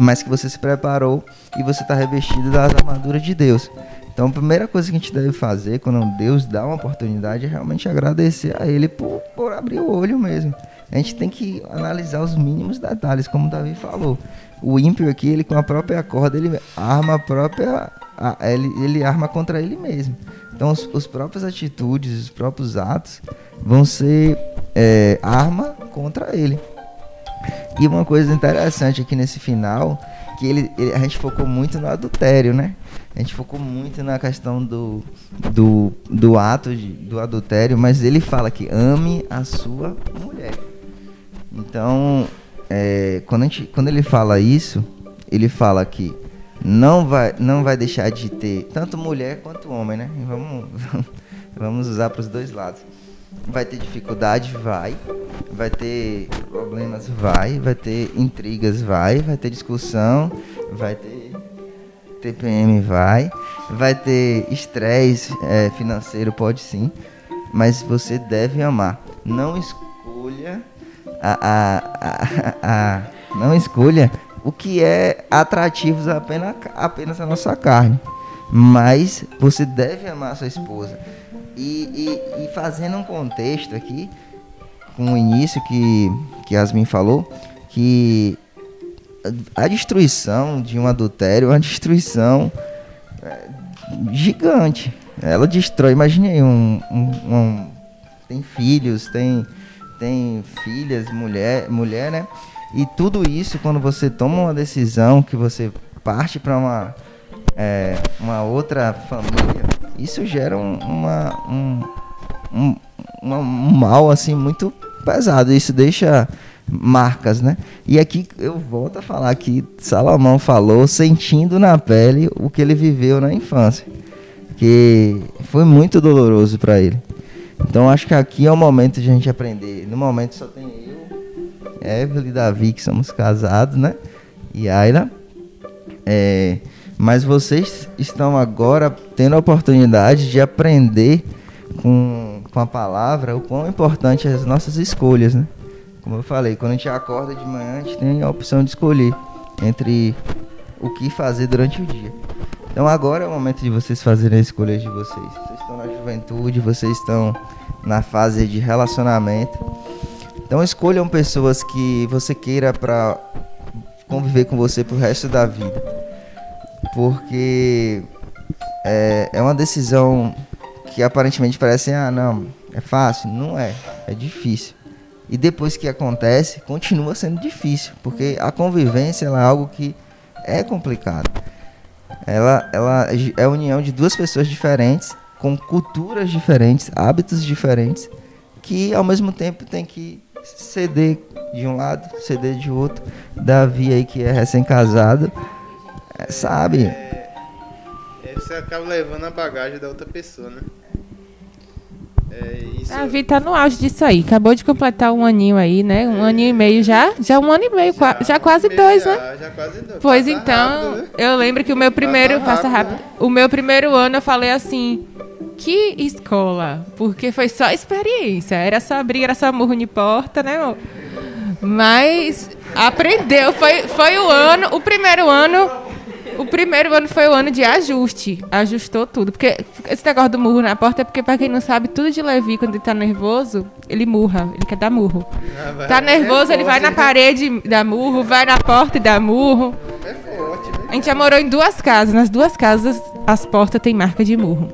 mas que você se preparou e você está revestido das armaduras de Deus. Então, a primeira coisa que a gente deve fazer quando Deus dá uma oportunidade é realmente agradecer a Ele por, por abrir o olho mesmo. A gente tem que analisar os mínimos detalhes, como o Davi falou. O ímpio aqui, ele com a própria corda, ele arma a própria. A, ele, ele arma contra ele mesmo. Então, os, os próprias atitudes, os próprios atos vão ser é, arma contra ele. E uma coisa interessante aqui nesse final, que ele, ele, a gente focou muito no adultério, né? A gente focou muito na questão do, do, do ato de, do adultério, mas ele fala que ame a sua mulher. Então, é, quando, a gente, quando ele fala isso, ele fala que não vai, não vai deixar de ter tanto mulher quanto homem, né? Vamos, <laughs> vamos usar para os dois lados. Vai ter dificuldade? Vai. Vai ter problemas? Vai. Vai ter intrigas? Vai. Vai ter discussão? Vai ter TPM? Vai. Vai ter estresse é, financeiro? Pode sim. Mas você deve amar. Não escolha a, a, a, a não escolha o que é atrativo apenas, apenas a nossa carne. Mas você deve amar a sua esposa. E, e, e fazendo um contexto aqui, com o início que, que Yasmin falou, que a destruição de um adultério é uma destruição é, gigante. Ela destrói, imagine um, um, um, tem filhos, tem, tem filhas, mulher, mulher, né? E tudo isso, quando você toma uma decisão, que você parte para uma, é, uma outra família, isso gera um, uma, um, um, um mal assim muito pesado. Isso deixa marcas, né? E aqui eu volto a falar que Salomão falou sentindo na pele o que ele viveu na infância, que foi muito doloroso para ele. Então acho que aqui é o momento de a gente aprender. No momento só tem eu, Evelyn e Davi que somos casados, né? E Ayla. É, mas vocês estão agora tendo a oportunidade de aprender com, com a palavra o quão importante é as nossas escolhas, né? Como eu falei, quando a gente acorda de manhã, a gente tem a opção de escolher entre o que fazer durante o dia. Então agora é o momento de vocês fazerem as escolhas de vocês. Vocês estão na juventude, vocês estão na fase de relacionamento. Então escolham pessoas que você queira para conviver com você pro resto da vida porque é, é uma decisão que aparentemente parece, ah, não, é fácil. Não é, é difícil. E depois que acontece, continua sendo difícil, porque a convivência é algo que é complicado. Ela, ela é a união de duas pessoas diferentes, com culturas diferentes, hábitos diferentes, que ao mesmo tempo tem que ceder de um lado, ceder de outro. Davi aí que é recém-casado, é, sabe? É, é, você acaba levando a bagagem da outra pessoa, né? É, isso... A Vi tá no auge disso aí. Acabou de completar um aninho aí, né? Um é. aninho e meio já. Já um ano e meio, já, já quase dois, já, né? Já quase dois. Pois passa então, rápido, eu lembro que o meu primeiro. Passa rápido, passa rápido. Né? O meu primeiro ano eu falei assim. Que escola? Porque foi só experiência. Era só abrir, era só murro de porta, né, amor? Mas aprendeu. Foi, foi o ano, o primeiro ano o primeiro ano foi o ano de ajuste. Ajustou tudo. Porque esse negócio do murro na porta é porque, pra quem não sabe, tudo de Levi, quando ele tá nervoso, ele murra. Ele quer dar murro. Ah, tá nervoso, ele vai na parede, dá murro, vai na porta e dá murro. É forte, né? A gente já morou em duas casas. Nas duas casas, as portas têm marca de murro.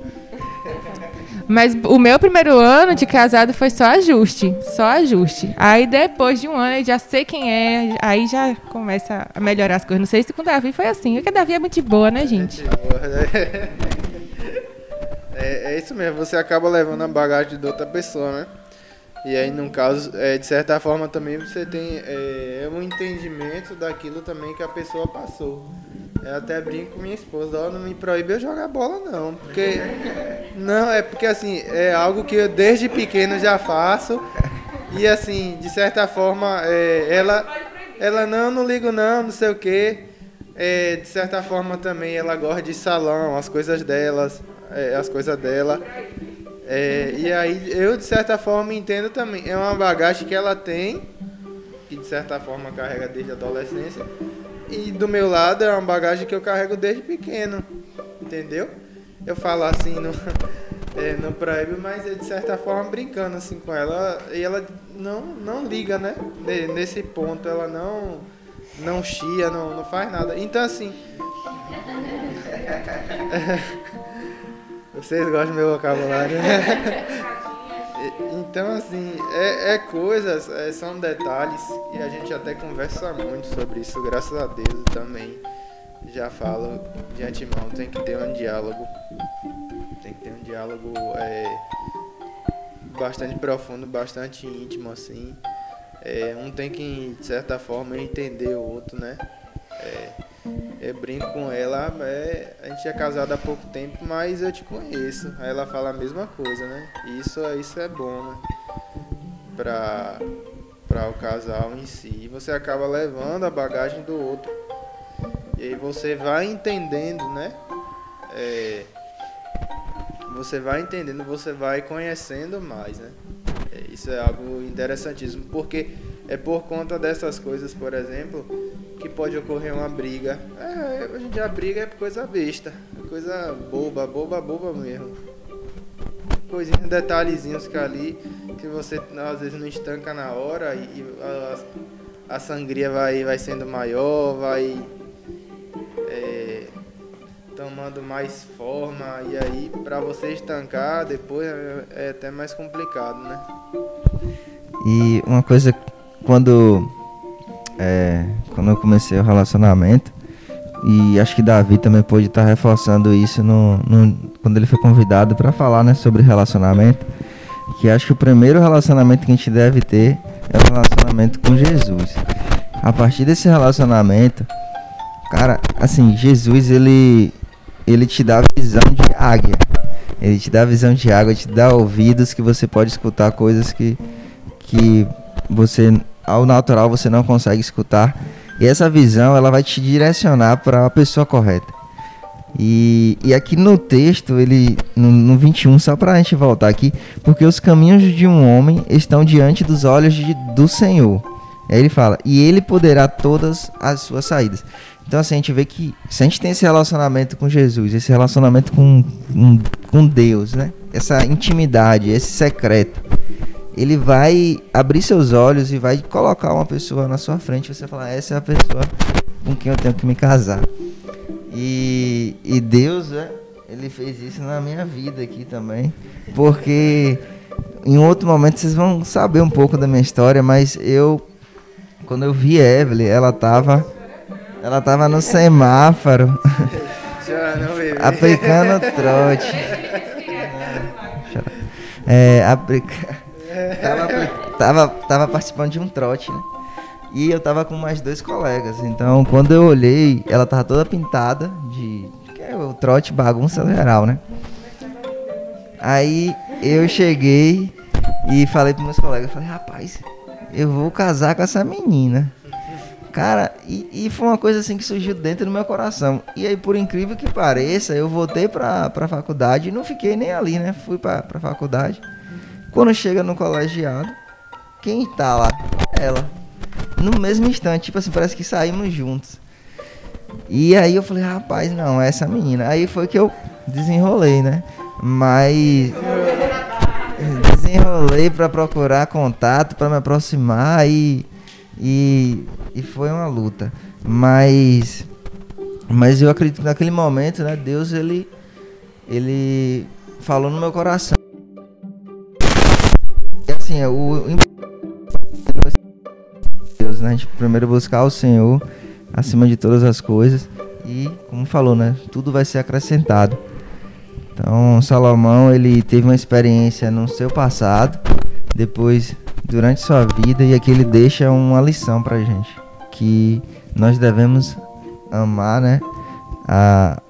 Mas o meu primeiro ano de casado foi só ajuste, só ajuste. Aí depois de um ano eu já sei quem é, aí já começa a melhorar as coisas. Não sei se com o Davi foi assim, porque o Davi é muito boa, né, gente? É, é isso mesmo, você acaba levando a bagagem de outra pessoa, né? E aí, no caso, é, de certa forma também você tem é, um entendimento daquilo também que a pessoa passou. Eu até brinco com minha esposa, ó, não me proíbe eu jogar bola não, porque não, é porque assim, é algo que eu desde pequeno já faço. E assim, de certa forma, é, ela ela não, não ligo não, não sei o quê. É, de certa forma também ela gosta de salão, as coisas delas, é, as coisas dela. É, e aí eu de certa forma entendo também. É uma bagagem que ela tem, que de certa forma carrega desde a adolescência. E do meu lado é uma bagagem que eu carrego desde pequeno. Entendeu? Eu falo assim no, <laughs> é, no proíbe, mas é de certa forma brincando assim com ela. E ela não, não liga, né? Nesse ponto, ela não, não chia, não, não faz nada. Então assim. <laughs> Vocês gostam do meu vocabulário, né? <laughs> Então, assim, é, é coisas, é, são detalhes e a gente até conversa muito sobre isso, graças a Deus também. Já falo de antemão, tem que ter um diálogo. Tem que ter um diálogo é, bastante profundo, bastante íntimo, assim. É, um tem que, de certa forma, entender o outro, né? É, eu brinco com ela, é, a gente é casado há pouco tempo, mas eu te conheço. Aí ela fala a mesma coisa, né? Isso, isso é bom, né? Pra, pra o casal em si. E você acaba levando a bagagem do outro. E aí você vai entendendo, né? É, você vai entendendo, você vai conhecendo mais, né? É, isso é algo interessantíssimo, porque é por conta dessas coisas, por exemplo, que pode ocorrer uma briga. É, hoje em dia a briga é coisa besta, é coisa boba, boba, boba mesmo. Coisinhas, detalhezinhos que ali, que você às vezes não estanca na hora e, a, a sangria vai, vai sendo maior, vai é, tomando mais forma e aí para você estancar depois é, é até mais complicado, né? E uma coisa quando é, quando eu comecei o relacionamento. E acho que Davi também pôde estar reforçando isso no, no quando ele foi convidado para falar né, sobre relacionamento. Que acho que o primeiro relacionamento que a gente deve ter é o relacionamento com Jesus. A partir desse relacionamento, cara, assim, Jesus ele, ele te dá visão de águia. Ele te dá visão de água, te dá ouvidos que você pode escutar coisas que, que você ao natural você não consegue escutar. E essa visão ela vai te direcionar para a pessoa correta. E, e aqui no texto, ele no, no 21, só para a gente voltar aqui, porque os caminhos de um homem estão diante dos olhos de, do Senhor. Aí ele fala, e ele poderá todas as suas saídas. Então assim, a gente vê que se a gente tem esse relacionamento com Jesus, esse relacionamento com, com, com Deus, né? Essa intimidade, esse secreto, ele vai abrir seus olhos e vai colocar uma pessoa na sua frente. Você falar, essa é a pessoa com quem eu tenho que me casar. E, e Deus, né, ele fez isso na minha vida aqui também. Porque em outro momento vocês vão saber um pouco da minha história, mas eu, quando eu vi Evelyn, ela tava, ela tava no semáforo. <laughs> aplicando trote. É, aplica tava, tava, tava participando de um trote, né? E eu tava com mais dois colegas. Então, quando eu olhei, ela tava toda pintada de. Que é o trote bagunça geral, né? Aí eu cheguei e falei pros meus colegas, falei, rapaz, eu vou casar com essa menina. Cara, e, e, foi uma coisa assim que surgiu dentro do meu coração. E aí, por incrível que pareça, eu voltei pra, pra faculdade e não fiquei nem ali, né? Fui pra, pra faculdade. Quando chega no colegiado, quem tá lá? Ela. No mesmo instante, tipo assim, parece que saímos juntos. E aí eu falei, rapaz, não, é essa menina. Aí foi que eu desenrolei, né? Mas desenrolei para procurar contato, para me aproximar e, e e foi uma luta. Mas mas eu acredito que naquele momento, né, Deus ele ele falou no meu coração assim, é o Deus, né? A gente primeiro buscar o Senhor acima de todas as coisas e, como falou, né? Tudo vai ser acrescentado. Então, Salomão, ele teve uma experiência no seu passado, depois durante sua vida e aqui ele deixa uma lição pra gente, que nós devemos amar, né? A,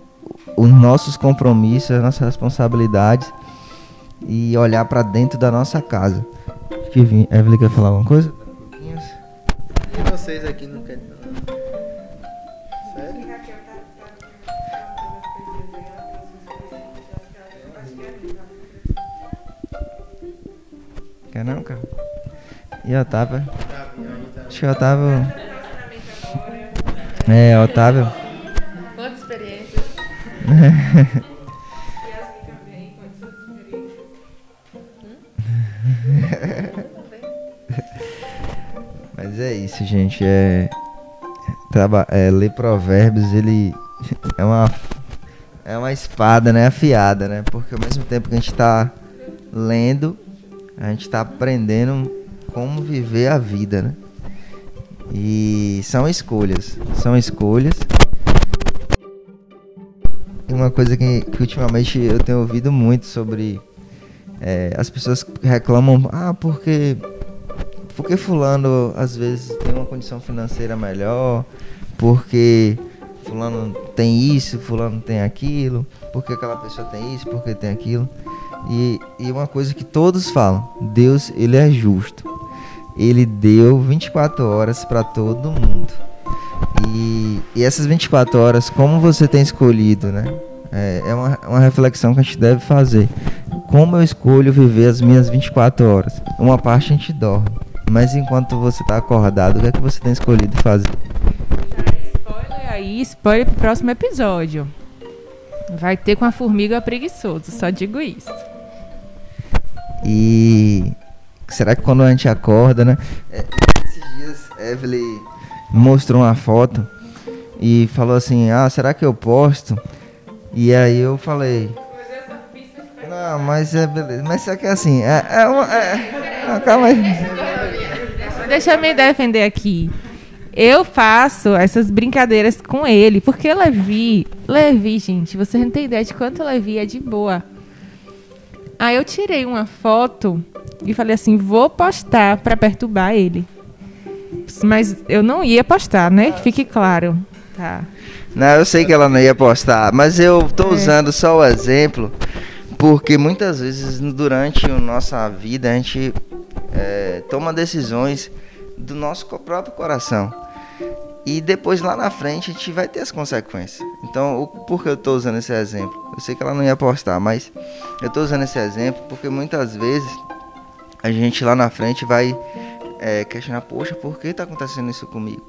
os nossos compromissos, as nossas responsabilidades e olhar para dentro da nossa casa. Que Evelyn quer falar alguma coisa? E vocês aqui não querem falar? Sério? Quer não, cara? E Otávio? Acho que Otávio. É, Otávio. Quantas experiências? <laughs> <laughs> Mas é isso, gente. É, traba, é ler provérbios, ele é uma é uma espada, né, afiada, né? Porque ao mesmo tempo que a gente está lendo, a gente está aprendendo como viver a vida, né? E são escolhas, são escolhas. E uma coisa que, que ultimamente eu tenho ouvido muito sobre é, as pessoas reclamam, ah, porque porque fulano às vezes tem uma condição financeira melhor, porque fulano tem isso, fulano tem aquilo, porque aquela pessoa tem isso, porque tem aquilo. E, e uma coisa que todos falam, Deus ele é justo. Ele deu 24 horas para todo mundo. E, e essas 24 horas, como você tem escolhido, né? É, é uma, uma reflexão que a gente deve fazer. Como eu escolho viver as minhas 24 horas? Uma parte a gente dorme. Mas enquanto você está acordado, o que é que você tem escolhido fazer? Spoiler aí, spoiler pro próximo episódio. Vai ter com a formiga preguiçoso, só digo isso. E será que quando a gente acorda, né? É, esses dias Evelyn mostrou uma foto e falou assim: Ah, será que eu posto? E aí eu falei. Não, mas é beleza. Mas só que é assim, é, é uma. É, não, calma aí. Deixa eu me defender aqui. Eu faço essas brincadeiras com ele, porque Levi, Levi, gente, você não tem ideia de quanto Levi é de boa. Aí eu tirei uma foto e falei assim, vou postar para perturbar ele. Mas eu não ia postar, né? Fique claro. Tá. Não, eu sei que ela não ia postar, mas eu tô usando só o exemplo porque muitas vezes durante a nossa vida a gente é, toma decisões do nosso próprio coração. E depois lá na frente a gente vai ter as consequências. Então, o, por que eu estou usando esse exemplo? Eu sei que ela não ia postar, mas eu estou usando esse exemplo porque muitas vezes a gente lá na frente vai é, questionar, poxa, por que está acontecendo isso comigo?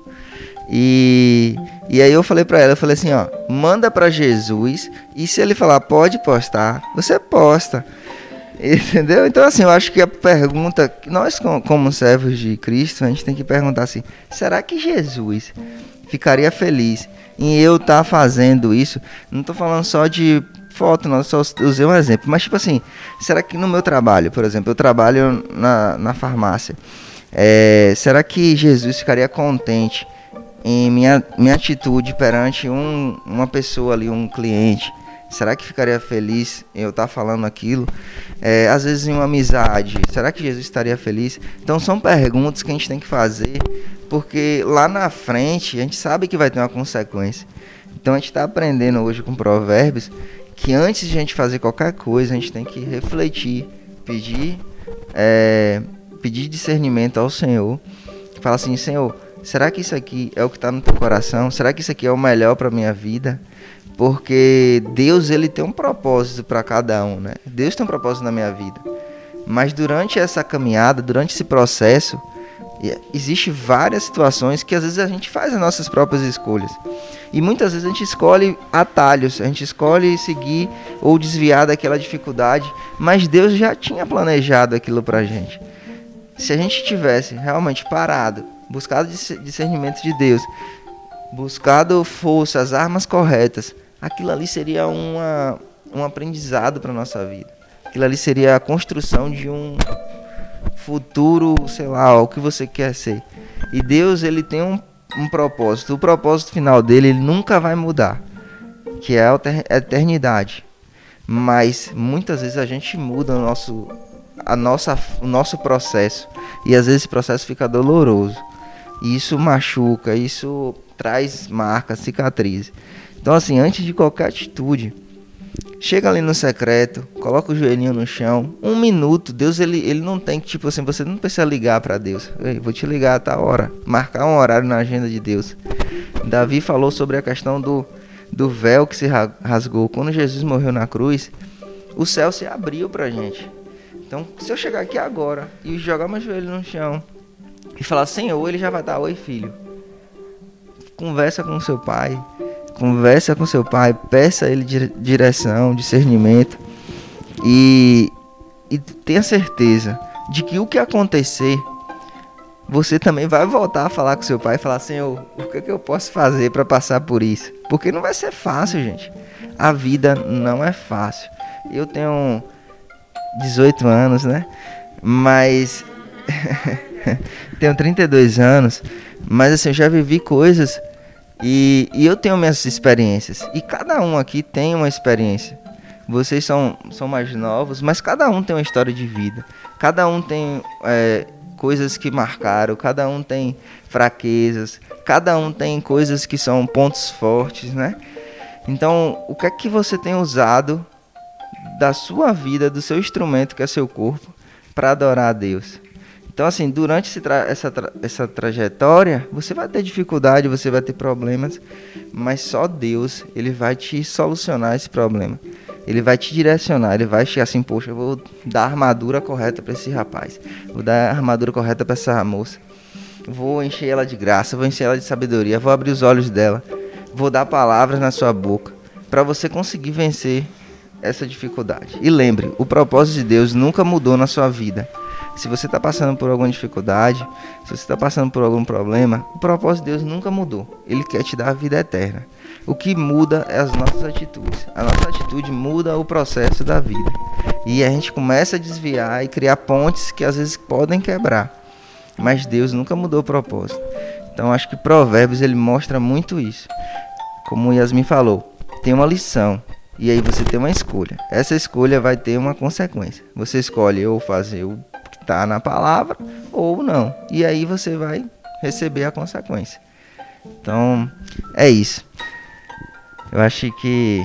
E, e aí eu falei pra ela, eu falei assim, ó, manda pra Jesus e se ele falar pode postar, você posta. <laughs> Entendeu? Então assim, eu acho que a pergunta, nós co- como servos de Cristo, a gente tem que perguntar assim, será que Jesus ficaria feliz em eu estar fazendo isso? Não tô falando só de foto, não, só usei um exemplo, mas tipo assim, será que no meu trabalho, por exemplo, eu trabalho na, na farmácia, é, será que Jesus ficaria contente em minha, minha atitude perante um, uma pessoa ali, um cliente? Será que ficaria feliz eu estar falando aquilo? É, às vezes em uma amizade, será que Jesus estaria feliz? Então são perguntas que a gente tem que fazer, porque lá na frente a gente sabe que vai ter uma consequência. Então a gente está aprendendo hoje com provérbios que antes de a gente fazer qualquer coisa, a gente tem que refletir, pedir, é, pedir discernimento ao Senhor. Falar assim, Senhor, será que isso aqui é o que está no teu coração? Será que isso aqui é o melhor para minha vida? Porque Deus ele tem um propósito para cada um, né? Deus tem um propósito na minha vida. Mas durante essa caminhada, durante esse processo, existe várias situações que às vezes a gente faz as nossas próprias escolhas. E muitas vezes a gente escolhe atalhos, a gente escolhe seguir ou desviar daquela dificuldade, mas Deus já tinha planejado aquilo pra gente. Se a gente tivesse realmente parado, buscado dis- discernimento de Deus, buscado força, as armas corretas, aquilo ali seria uma, um aprendizado para nossa vida. Aquilo ali seria a construção de um futuro, sei lá, o que você quer ser. E Deus, ele tem um, um propósito. O propósito final dele, ele nunca vai mudar, que é a eternidade. Mas muitas vezes a gente muda o nosso, a nossa, o nosso processo. E às vezes esse processo fica doloroso. E isso machuca, isso traz marcas, cicatrizes. Então, assim, antes de qualquer atitude, chega ali no secreto, coloca o joelhinho no chão, um minuto. Deus, ele, ele não tem que, tipo assim, você não precisa ligar para Deus. Ei, vou te ligar a tal hora, marcar um horário na agenda de Deus. Davi falou sobre a questão do, do véu que se ra- rasgou. Quando Jesus morreu na cruz, o céu se abriu pra gente. Então, se eu chegar aqui agora e jogar meu joelho no chão e falar Senhor, ele já vai dar oi, filho. Conversa com seu pai, conversa com seu pai, peça a ele direção, discernimento e, e tenha certeza de que o que acontecer, você também vai voltar a falar com seu pai e falar: Senhor, o que, é que eu posso fazer para passar por isso? Porque não vai ser fácil, gente. A vida não é fácil. Eu tenho 18 anos, né? Mas. <laughs> tenho 32 anos. Mas assim, eu já vivi coisas e, e, eu tenho minhas experiências. E cada um aqui tem uma experiência. Vocês são, são mais novos, mas cada um tem uma história de vida. Cada um tem é, coisas que marcaram, cada um tem fraquezas, cada um tem coisas que são pontos fortes, né? Então, o que é que você tem usado da sua vida, do seu instrumento, que é seu corpo, para adorar a Deus? Então, assim, durante tra essa, tra essa trajetória, você vai ter dificuldade, você vai ter problemas, mas só Deus, Ele vai te solucionar esse problema. Ele vai te direcionar, ele vai chegar assim, poxa, eu vou dar a armadura correta para esse rapaz, vou dar a armadura correta para essa moça, vou encher ela de graça, vou encher ela de sabedoria, vou abrir os olhos dela, vou dar palavras na sua boca, para você conseguir vencer essa dificuldade. E lembre, o propósito de Deus nunca mudou na sua vida. Se você está passando por alguma dificuldade, se você está passando por algum problema, o propósito de Deus nunca mudou. Ele quer te dar a vida eterna. O que muda é as nossas atitudes. A nossa atitude muda o processo da vida. E a gente começa a desviar e criar pontes que às vezes podem quebrar. Mas Deus nunca mudou o propósito. Então acho que Provérbios ele mostra muito isso. Como Yasmin falou, tem uma lição e aí você tem uma escolha. Essa escolha vai ter uma consequência. Você escolhe ou fazer o está na palavra ou não. E aí você vai receber a consequência. Então, é isso. Eu acho que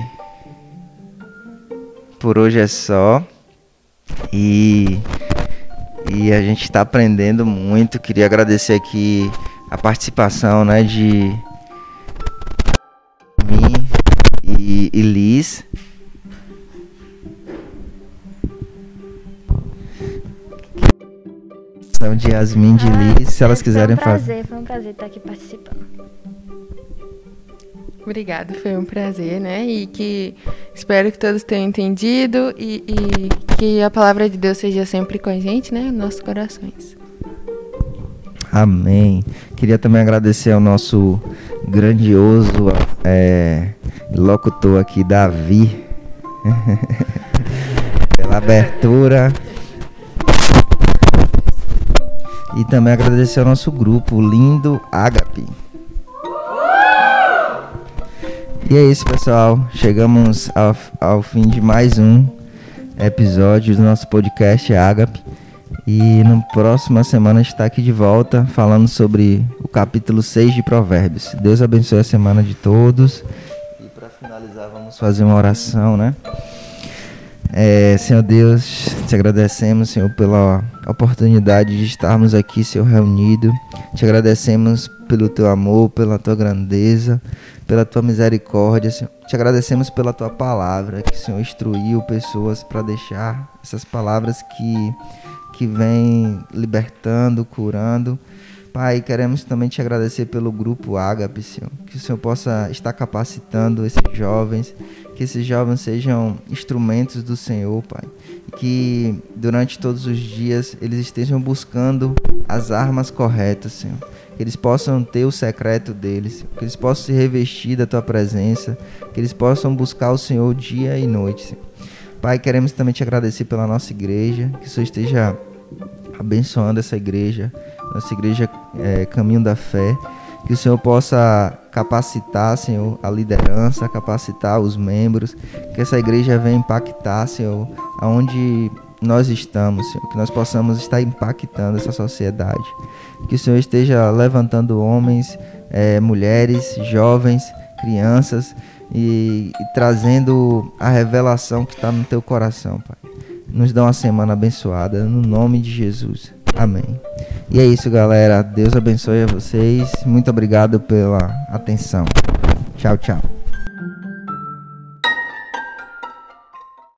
por hoje é só. E, e a gente está aprendendo muito. Queria agradecer aqui a participação né, de e, Liz. de Yasmin de Liz, se elas quiserem fazer. Foi um prazer, foi um prazer estar aqui participando. Obrigada, foi um prazer, né? E que espero que todos tenham entendido e, e que a palavra de Deus seja sempre com a gente, né? Nos nossos corações. Amém. Queria também agradecer ao nosso grandioso é, locutor aqui, Davi, <laughs> pela abertura E também agradecer ao nosso grupo lindo Agape. E é isso, pessoal. Chegamos ao, ao fim de mais um episódio do nosso podcast Agape. E na próxima semana está aqui de volta falando sobre capítulo 6 de Provérbios. Deus abençoe a semana de todos. E para finalizar, vamos fazer uma oração, né? É, Senhor Deus, te agradecemos, Senhor, pela oportunidade de estarmos aqui, Senhor, reunido. Te agradecemos pelo teu amor, pela tua grandeza, pela tua misericórdia, Senhor. Te agradecemos pela tua palavra, que, Senhor, instruiu pessoas para deixar essas palavras que, que vêm libertando, curando. Pai, queremos também te agradecer pelo grupo Ágape, Senhor. Que o Senhor possa estar capacitando esses jovens, que esses jovens sejam instrumentos do Senhor, Pai. Que durante todos os dias eles estejam buscando as armas corretas, Senhor. Que eles possam ter o secreto deles, que eles possam se revestir da tua presença, que eles possam buscar o Senhor dia e noite, Senhor. Pai, queremos também te agradecer pela nossa igreja, que o Senhor esteja abençoando essa igreja, nossa igreja é, Caminho da Fé. Que o Senhor possa capacitar, Senhor, a liderança, capacitar os membros, que essa igreja venha impactar, Senhor, aonde nós estamos, Senhor, que nós possamos estar impactando essa sociedade. Que o Senhor esteja levantando homens, é, mulheres, jovens, crianças e, e trazendo a revelação que está no teu coração, Pai. Nos dá uma semana abençoada, no nome de Jesus. Amém. E é isso, galera. Deus abençoe a vocês. Muito obrigado pela atenção. Tchau, tchau.